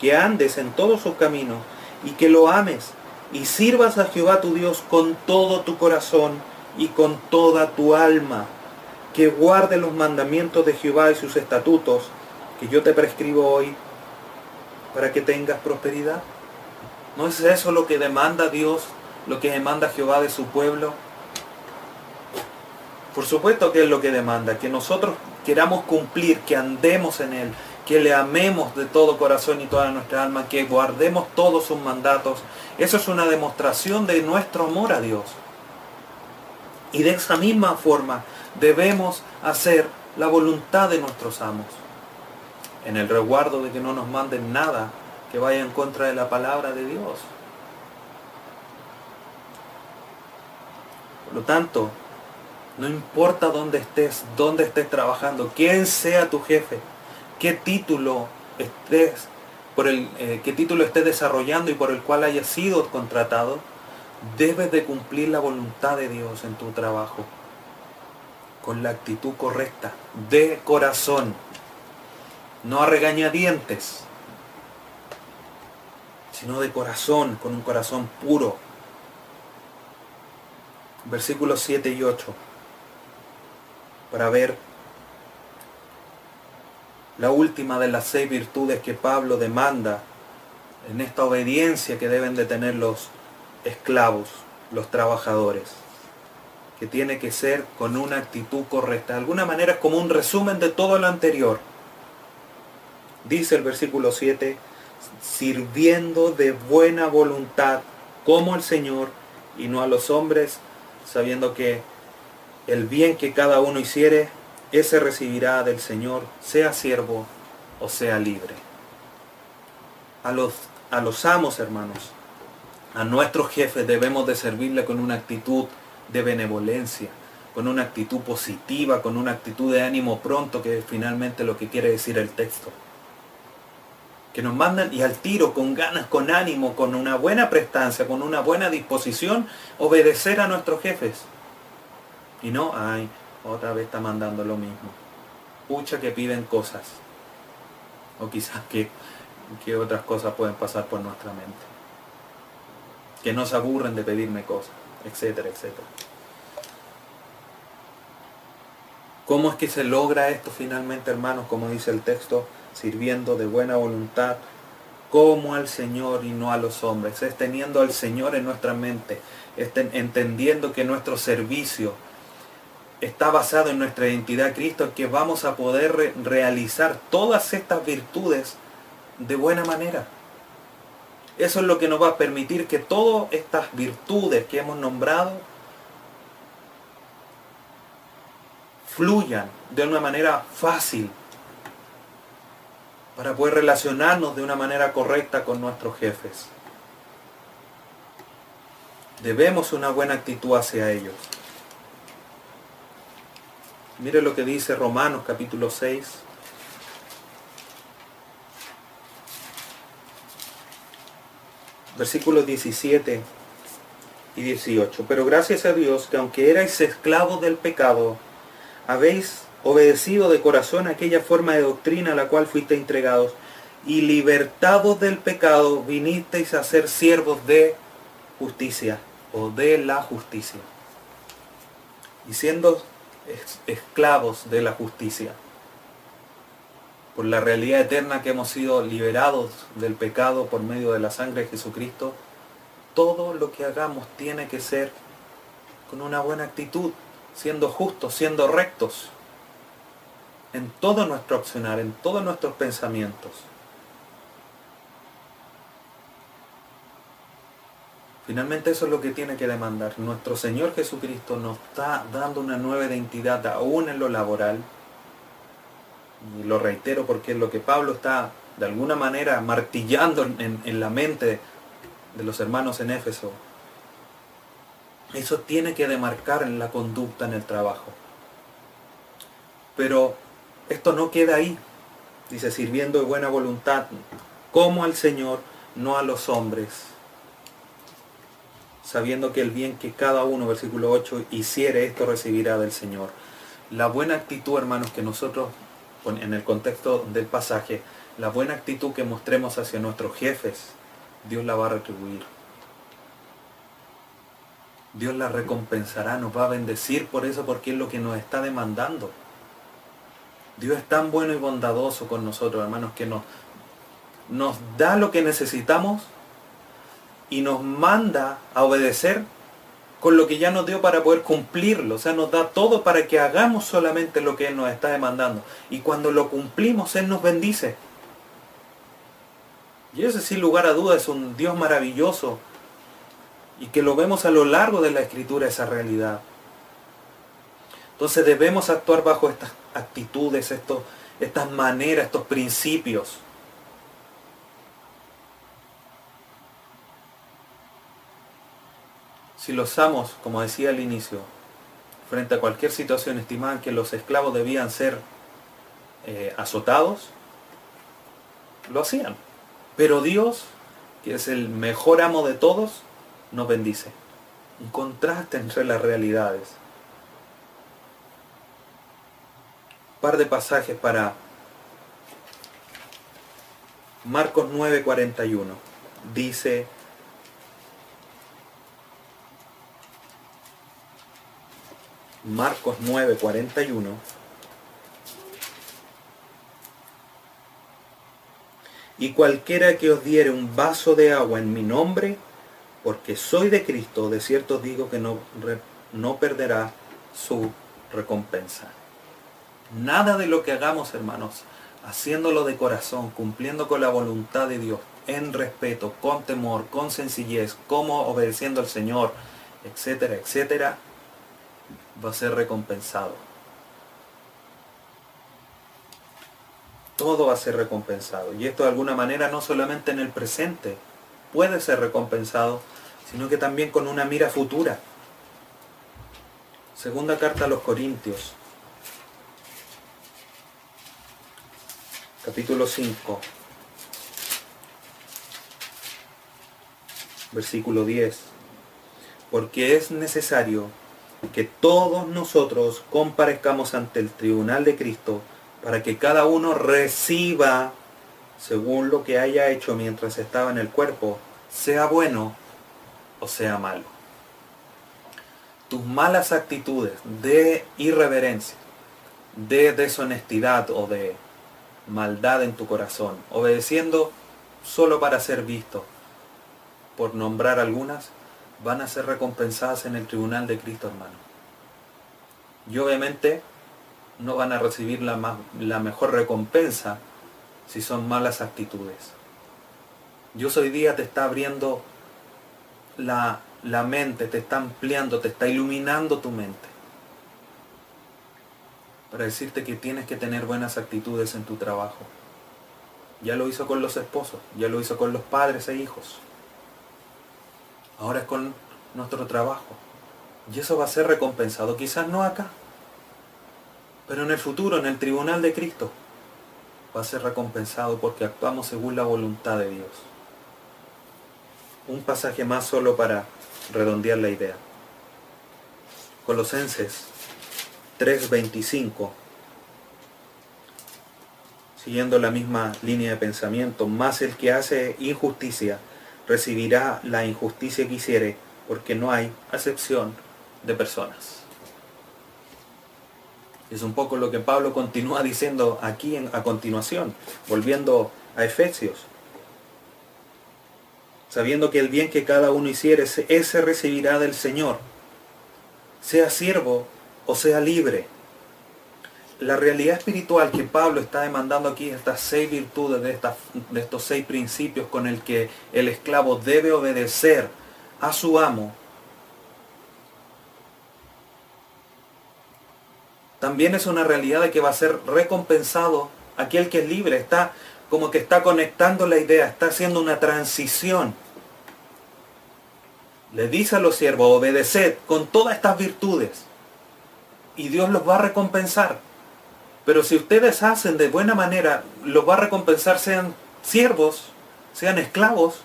que andes en todos sus caminos y que lo ames y sirvas a Jehová tu Dios con todo tu corazón y con toda tu alma que guarde los mandamientos de Jehová y sus estatutos que yo te prescribo hoy, para que tengas prosperidad? ¿No es eso lo que demanda Dios, lo que demanda Jehová de su pueblo? Por supuesto que es lo que demanda, que nosotros queramos cumplir, que andemos en Él, que le amemos de todo corazón y toda nuestra alma, que guardemos todos sus mandatos. Eso es una demostración de nuestro amor a Dios. Y de esa misma forma debemos hacer la voluntad de nuestros amos, en el resguardo de que no nos manden nada que vaya en contra de la palabra de Dios. Por lo tanto, no importa dónde estés, dónde estés trabajando, quién sea tu jefe, qué título estés, por el, eh, qué título estés desarrollando y por el cual hayas sido contratado, debes de cumplir la voluntad de Dios en tu trabajo con la actitud correcta, de corazón, no a regañadientes, sino de corazón, con un corazón puro. Versículos 7 y 8, para ver la última de las seis virtudes que Pablo demanda en esta obediencia que deben de tener los esclavos, los trabajadores que tiene que ser con una actitud correcta. De alguna manera es como un resumen de todo lo anterior. Dice el versículo 7, sirviendo de buena voluntad como al Señor y no a los hombres, sabiendo que el bien que cada uno hiciere, ese recibirá del Señor, sea siervo o sea libre. A los, a los amos, hermanos, a nuestros jefes debemos de servirle con una actitud de benevolencia, con una actitud positiva, con una actitud de ánimo pronto, que es finalmente lo que quiere decir el texto. Que nos mandan y al tiro, con ganas, con ánimo, con una buena prestancia, con una buena disposición, obedecer a nuestros jefes. Y no, ay, otra vez está mandando lo mismo. Pucha que piden cosas. O quizás que, que otras cosas pueden pasar por nuestra mente. Que nos aburren de pedirme cosas etcétera, etcétera. ¿Cómo es que se logra esto finalmente, hermanos? Como dice el texto, sirviendo de buena voluntad, como al Señor y no a los hombres. Es teniendo al Señor en nuestra mente, entendiendo que nuestro servicio está basado en nuestra identidad Cristo, que vamos a poder realizar todas estas virtudes de buena manera. Eso es lo que nos va a permitir que todas estas virtudes que hemos nombrado fluyan de una manera fácil para poder relacionarnos de una manera correcta con nuestros jefes. Debemos una buena actitud hacia ellos. Mire lo que dice Romanos capítulo 6, versículos 17 y 18. Pero gracias a Dios que aunque erais esclavos del pecado, habéis obedecido de corazón aquella forma de doctrina a la cual fuiste entregados, y libertados del pecado vinisteis a ser siervos de justicia o de la justicia. Y siendo esclavos de la justicia por la realidad eterna que hemos sido liberados del pecado por medio de la sangre de Jesucristo, todo lo que hagamos tiene que ser con una buena actitud, siendo justos, siendo rectos, en todo nuestro accionar, en todos nuestros pensamientos. Finalmente eso es lo que tiene que demandar. Nuestro Señor Jesucristo nos está dando una nueva identidad aún en lo laboral, y lo reitero porque es lo que Pablo está de alguna manera martillando en, la mente de los hermanos en Éfeso, eso tiene que demarcar en la conducta en el trabajo. Pero esto no queda ahí. Dice, sirviendo de buena voluntad, como al Señor, no a los hombres. Sabiendo que el bien que cada uno, versículo 8, hiciere, esto recibirá del Señor. La buena actitud, hermanos, que nosotros en el contexto del pasaje, la buena actitud que mostremos hacia nuestros jefes, Dios la va a retribuir. Dios la recompensará, nos va a bendecir por eso, porque es lo que nos está demandando. Dios es tan bueno y bondadoso con nosotros, hermanos, que nos, nos da lo que necesitamos y nos manda a obedecer con lo que ya nos dio para poder cumplirlo. O sea, nos da todo para que hagamos solamente lo que Él nos está demandando. Y cuando lo cumplimos, Él nos bendice. Y ese sin lugar a dudas es un Dios maravilloso. Y que lo vemos a lo largo de la escritura esa realidad. Entonces debemos actuar bajo estas actitudes, estas maneras, estos principios. Si los amos, como decía al inicio, frente a cualquier situación estimaban que los esclavos debían ser eh, azotados, lo hacían. Pero Dios, que es el mejor amo de todos, nos bendice. Un contraste entre las realidades. Un par de pasajes para Marcos 9:41. Dice, Marcos 9:41. Y cualquiera que os diere un vaso de agua en mi nombre, porque soy de Cristo, de cierto digo que no, no perderá su recompensa. Nada de lo que hagamos, hermanos, haciéndolo de corazón, cumpliendo con la voluntad de Dios, en respeto, con temor, con sencillez, como obedeciendo al Señor, etcétera, etcétera, va a ser recompensado. Todo va a ser recompensado. Y esto de alguna manera no solamente en el presente puede ser recompensado, sino que también con una mira futura. Segunda carta a los Corintios, capítulo 5, versículo 10. Porque es necesario que todos nosotros comparezcamos ante el tribunal de Cristo para que cada uno reciba según lo que haya hecho mientras estaba en el cuerpo, sea bueno o sea malo. Tus malas actitudes de irreverencia, de deshonestidad o de maldad en tu corazón, obedeciendo solo para ser visto, por nombrar algunas, van a ser recompensadas en el tribunal de Cristo, hermano. Y obviamente no van a recibir la, la mejor recompensa si son malas actitudes. Dios hoy día te está abriendo la, la mente, te está ampliando, te está iluminando tu mente. Para decirte que tienes que tener buenas actitudes en tu trabajo. Ya lo hizo con los esposos, ya lo hizo con los padres e hijos ahora es con nuestro trabajo. Y eso va a ser recompensado, quizás no acá, pero en el futuro, en el tribunal de Cristo, va a ser recompensado porque actuamos según la voluntad de Dios. Un pasaje más solo para redondear la idea. Colosenses 3:25, siguiendo la misma línea de pensamiento, más el que hace injusticia recibirá la injusticia que hiciere, porque no hay acepción de personas. Es un poco lo que Pablo continúa diciendo aquí a continuación, volviendo a Efesios. Sabiendo que el bien que cada uno hiciere, ese recibirá del Señor, sea siervo o sea libre la realidad espiritual que Pablo está demandando aquí, estas seis virtudes de, de estos seis principios con el que el esclavo debe obedecer a su amo, también es una realidad de que va a ser recompensado aquel que es libre, está como que está conectando la idea, está haciendo una transición. Le dice a los siervos, obedeced con todas estas virtudes y Dios los va a recompensar. Pero si ustedes hacen de buena manera, los va a recompensar sean siervos, sean esclavos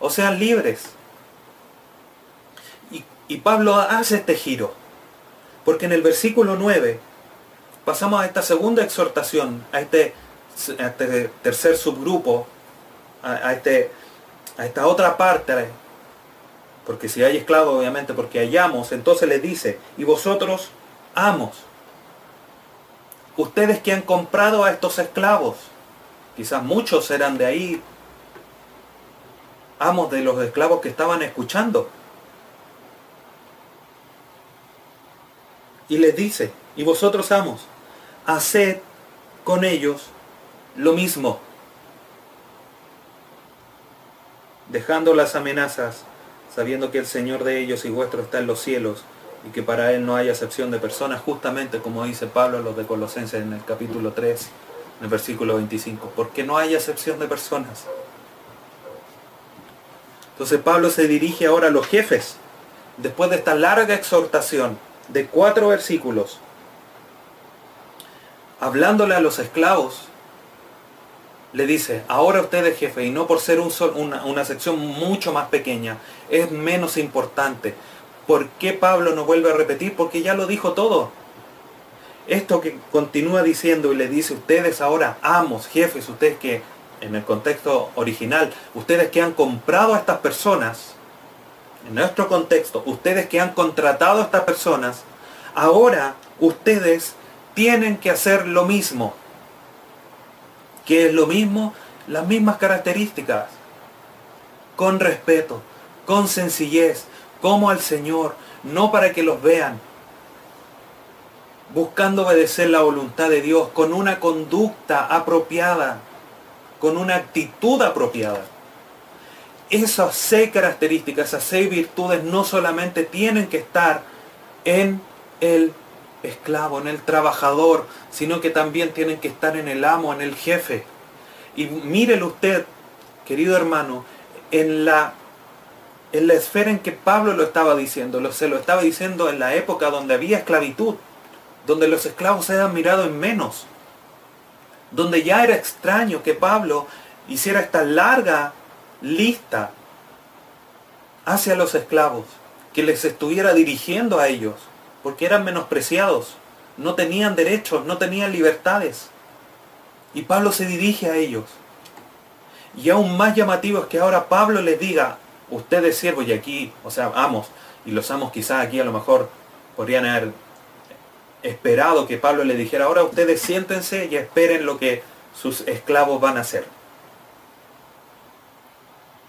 o sean libres. Y, Pablo hace este giro. Porque en el versículo 9 pasamos a esta segunda exhortación, a este, este tercer subgrupo, a, este, a esta otra parte. Porque si hay esclavos, obviamente, porque hallamos, entonces le dice, y vosotros amos ustedes que han comprado a estos esclavos, quizás muchos eran de ahí amos de los esclavos que estaban escuchando. Y les dice, y vosotros amos, haced con ellos lo mismo, dejando las amenazas, sabiendo que el Señor de ellos y vuestro está en los cielos y que para Él no hay excepción de personas, justamente como dice Pablo a los de Colosenses en el capítulo 3, en el versículo 25, porque no hay excepción de personas. Entonces Pablo se dirige ahora a los jefes, después de esta larga exhortación de cuatro versículos, hablándole a los esclavos, le dice, ahora ustedes jefe, y no por ser un una, una sección mucho más pequeña, es menos importante. ¿Por qué Pablo no vuelve a repetir? Porque ya lo dijo todo. Esto que continúa diciendo y le dice, ustedes ahora amos, jefes, ustedes que, en el contexto original, ustedes que han comprado a estas personas, en nuestro contexto, ustedes que han contratado a estas personas, ahora ustedes tienen que hacer lo mismo. ¿Qué es lo mismo? Las mismas características. Con respeto, con sencillez, como al Señor, no para que los vean, buscando obedecer la voluntad de Dios con una conducta apropiada, con una actitud apropiada. Esas seis características, esas seis virtudes no solamente tienen que estar en el esclavo, en el trabajador, sino que también tienen que estar en el amo, en el jefe. Y mírelo usted, querido hermano, en la, en la esfera en que Pablo lo estaba diciendo, lo, se lo estaba diciendo en la época donde había esclavitud, donde los esclavos se han mirado en menos, donde ya era extraño que Pablo hiciera esta larga lista hacia los esclavos, que les estuviera dirigiendo a ellos porque eran menospreciados, no tenían derechos, no tenían libertades. Y Pablo se dirige a ellos. Y aún más llamativo es que ahora Pablo les diga, ustedes siervos y aquí, o sea, amos, y los amos quizás aquí a lo mejor podrían haber esperado que Pablo le dijera, ahora ustedes siéntense y esperen lo que sus esclavos van a hacer.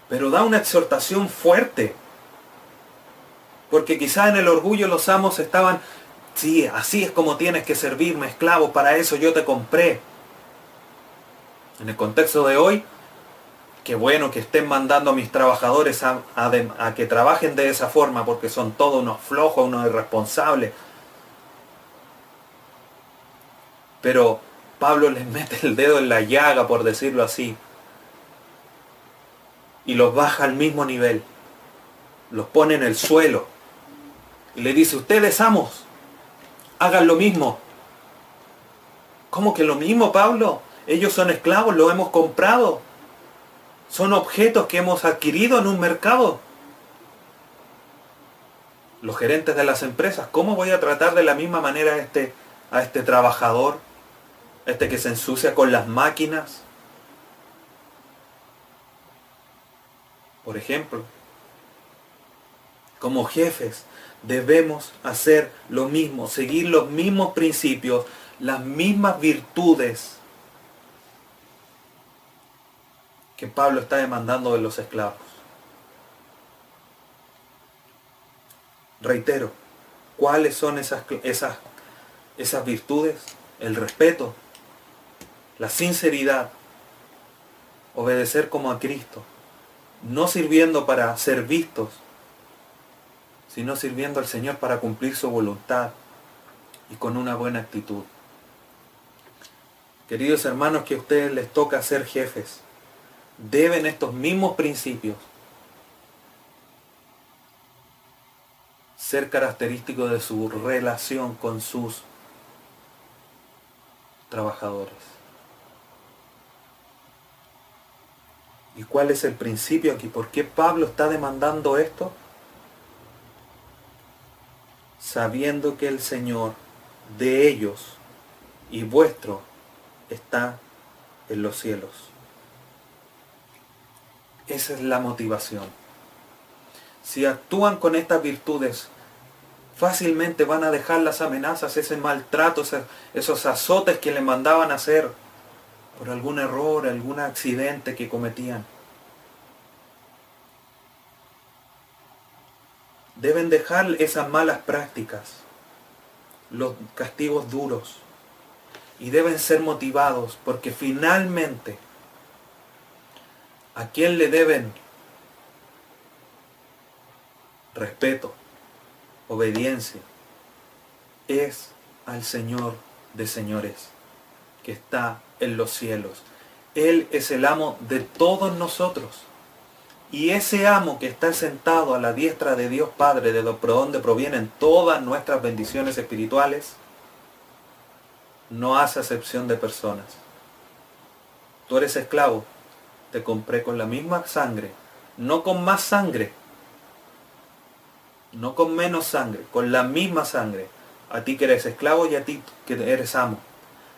Pero da una exhortación fuerte porque quizá en el orgullo los amos estaban, sí, así es como tienes que servirme, esclavo, para eso yo te compré. En el contexto de hoy, qué bueno que estén mandando a mis trabajadores a, que trabajen de esa forma, porque son todos unos flojos, unos irresponsables. Pero Pablo les mete el dedo en la llaga, por decirlo así, y los baja al mismo nivel, los pone en el suelo y le dice, ustedes amos, hagan lo mismo. ¿Cómo que lo mismo, Pablo? Ellos son esclavos, lo hemos comprado. Son objetos que hemos adquirido en un mercado. Los gerentes de las empresas, ¿cómo voy a tratar de la misma manera a este, a este trabajador? Este que se ensucia con las máquinas. Por ejemplo, como jefes, debemos hacer lo mismo, seguir los mismos principios, las mismas virtudes que Pablo está demandando de los esclavos. Reitero, ¿cuáles son esas, esas, esas virtudes? El respeto, la sinceridad, obedecer como a Cristo, no sirviendo para ser vistos, sino sirviendo al Señor para cumplir su voluntad y con una buena actitud. Queridos hermanos, que a ustedes les toca ser jefes, deben estos mismos principios ser característicos de su relación con sus trabajadores. ¿Y cuál es el principio aquí? ¿Por qué Pablo está demandando esto? sabiendo que el Señor de ellos y vuestro está en los cielos. Esa es la motivación. Si actúan con estas virtudes, fácilmente van a dejar las amenazas, ese maltrato, esos azotes que le mandaban hacer por algún error, algún accidente que cometían. deben dejar esas malas prácticas, los castigos duros, y deben ser motivados porque finalmente a quién le deben respeto, obediencia, es al Señor de señores, que está en los cielos. Él es el amo de todos nosotros. Y ese amo que está sentado a la diestra de Dios Padre, de donde provienen todas nuestras bendiciones espirituales, no hace acepción de personas. Tú eres esclavo, te compré con la misma sangre, no con más sangre, no con menos sangre, con la misma sangre. A ti que eres esclavo y a ti que eres amo.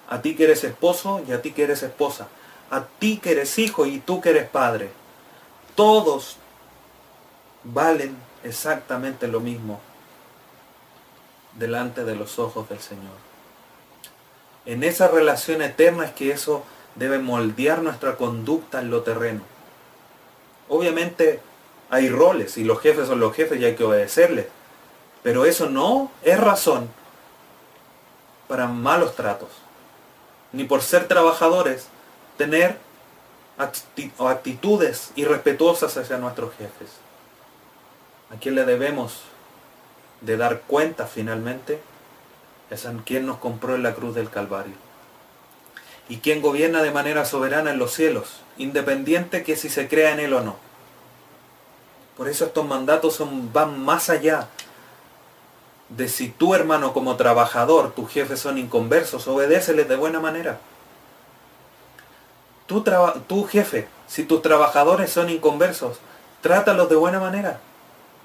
A ti que eres esposo y a ti que eres esposa. A ti que eres hijo y tú que eres padre. Todos valen exactamente lo mismo delante de los ojos del Señor. En esa relación eterna es que eso debe moldear nuestra conducta en lo terreno. Obviamente hay roles y los jefes son los jefes y hay que obedecerles. Pero eso no es razón para malos tratos. Ni por ser trabajadores tener actitudes irrespetuosas hacia nuestros jefes. ¿A quién le debemos de dar cuenta finalmente? Es a quien nos compró en la cruz del Calvario. Y quien gobierna de manera soberana en los cielos, independiente que si se crea en él o no. Por eso estos mandatos son, van más allá de si tu hermano como trabajador, tus jefes son inconversos, obedéceles de buena manera. Tu jefe, si tus trabajadores son inconversos, trátalos de buena manera.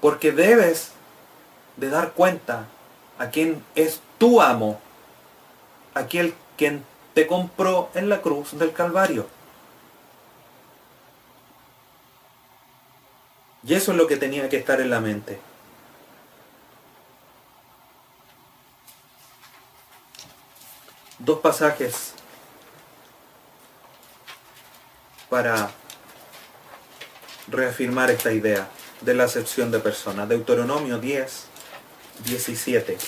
Porque debes de dar cuenta a quien es tu amo, aquel quien te compró en la cruz del Calvario. Y eso es lo que tenía que estar en la mente. Dos pasajes para reafirmar esta idea de la acepción de personas. Deuteronomio 10, 17.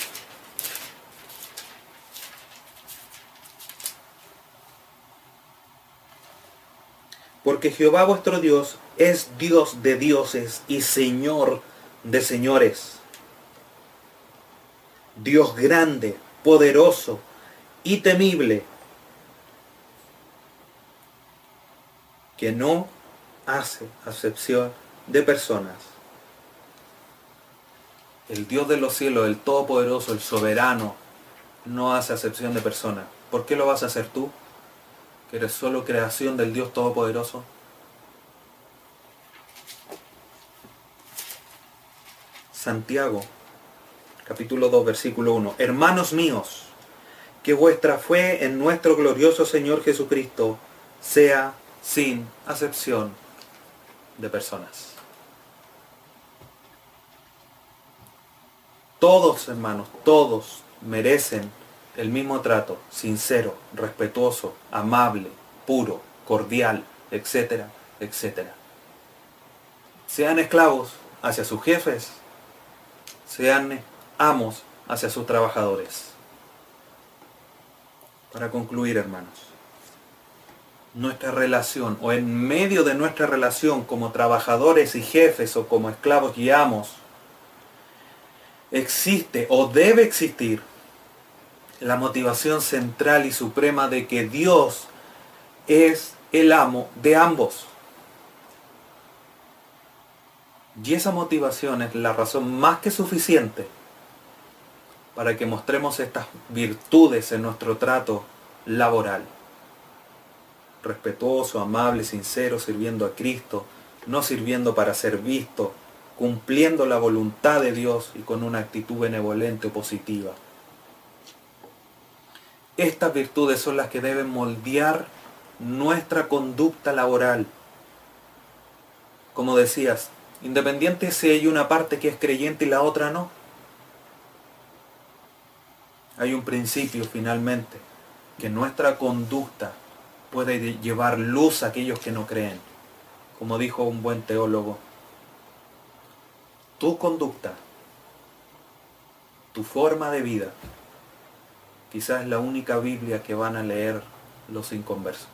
Porque Jehová vuestro Dios es Dios de dioses y Señor de señores. Dios grande, poderoso y temible, que no hace acepción de personas. El Dios de los cielos, el Todopoderoso, el Soberano, no hace acepción de personas. ¿Por qué lo vas a hacer tú? Que eres solo creación del Dios Todopoderoso. Santiago, capítulo 2, versículo 1. Hermanos míos, que vuestra fe en nuestro glorioso Señor Jesucristo sea sin acepción de personas. Todos, hermanos, todos merecen el mismo trato, sincero, respetuoso, amable, puro, cordial, etcétera, etcétera. Sean esclavos hacia sus jefes, sean amos hacia sus trabajadores. Para concluir, hermanos, nuestra relación o en medio de nuestra relación como trabajadores y jefes o como esclavos y amos, existe o debe existir la motivación central y suprema de que Dios es el amo de ambos. Y esa motivación es la razón más que suficiente para que mostremos estas virtudes en nuestro trato laboral. Respetuoso, amable, sincero, sirviendo a Cristo, no sirviendo para ser visto, cumpliendo la voluntad de Dios y con una actitud benevolente o positiva. Estas virtudes son las que deben moldear nuestra conducta laboral. Como decías, independiente si hay una parte que es creyente y la otra no. Hay un principio finalmente, que nuestra conducta puede llevar luz a aquellos que no creen. Como dijo un buen teólogo, tu conducta tu forma de vida, quizás la única Biblia que van a leer los inconversos.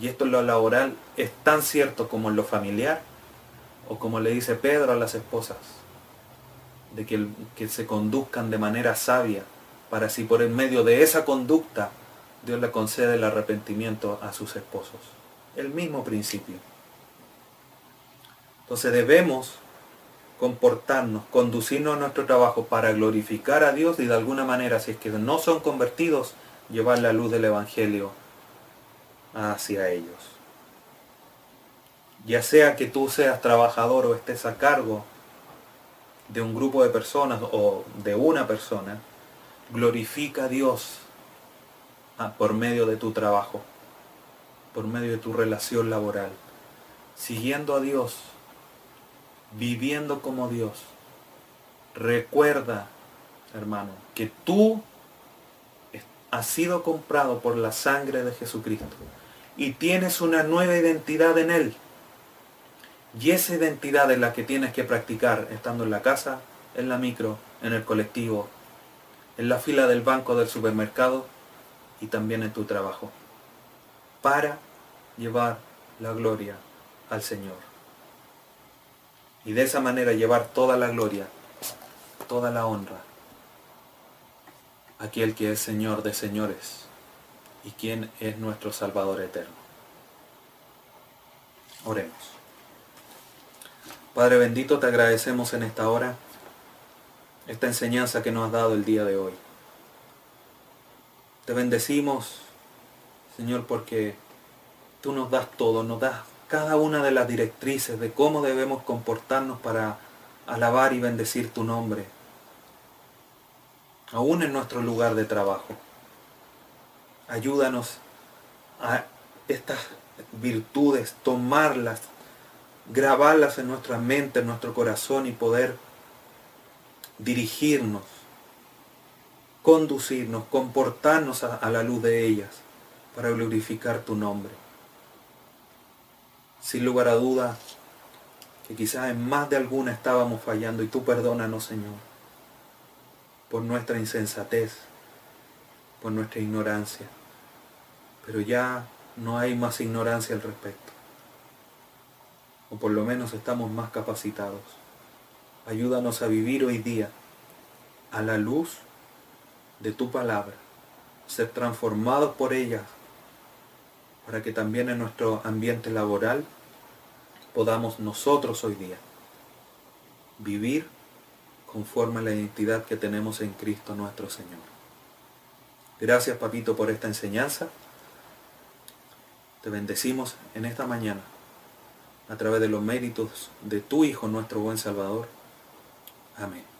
Y esto en lo laboral es tan cierto como en lo familiar, o como le dice Pedro a las esposas, de que, que se conduzcan de manera sabia, para si por el medio de esa conducta Dios le concede el arrepentimiento a sus esposos. El mismo principio. Entonces debemos comportarnos, conducirnos a nuestro trabajo para glorificar a Dios y de alguna manera, si es que no son convertidos, llevar la luz del Evangelio hacia ellos. Ya sea que tú seas trabajador o estés a cargo de un grupo de personas o de una persona, glorifica a Dios por medio de tu trabajo, por medio de tu relación laboral, siguiendo a Dios, viviendo como Dios. Recuerda, hermano, que tú has sido comprado por la sangre de Jesucristo y tienes una nueva identidad en Él. Y esa identidad es la que tienes que practicar estando en la casa, en la micro, en el colectivo, en la fila del banco del supermercado y también en tu trabajo, para llevar la gloria al Señor. Y de esa manera llevar toda la gloria, toda la honra, aquel que es Señor de señores y quien es nuestro Salvador eterno. Oremos. Padre bendito, te agradecemos en esta hora esta enseñanza que nos has dado el día de hoy. Te bendecimos, Señor, porque tú nos das todo, nos das cada una de las directrices de cómo debemos comportarnos para alabar y bendecir tu nombre, aún en nuestro lugar de trabajo. Ayúdanos a estas virtudes, tomarlas, grabarlas en nuestra mente, en nuestro corazón y poder dirigirnos, conducirnos, comportarnos a, la luz de ellas para glorificar tu nombre. Sin lugar a dudas, que quizás en más de alguna estábamos fallando y tú perdónanos, Señor, por nuestra insensatez, por nuestra ignorancia pero ya no hay más ignorancia al respecto. O por lo menos estamos más capacitados. Ayúdanos a vivir hoy día a la luz de tu palabra, ser transformados por ella, para que también en nuestro ambiente laboral podamos nosotros hoy día vivir conforme a la identidad que tenemos en Cristo nuestro Señor. Gracias, papito, por esta enseñanza. Te bendecimos en esta mañana a través de los méritos de tu Hijo, nuestro buen Salvador. Amén.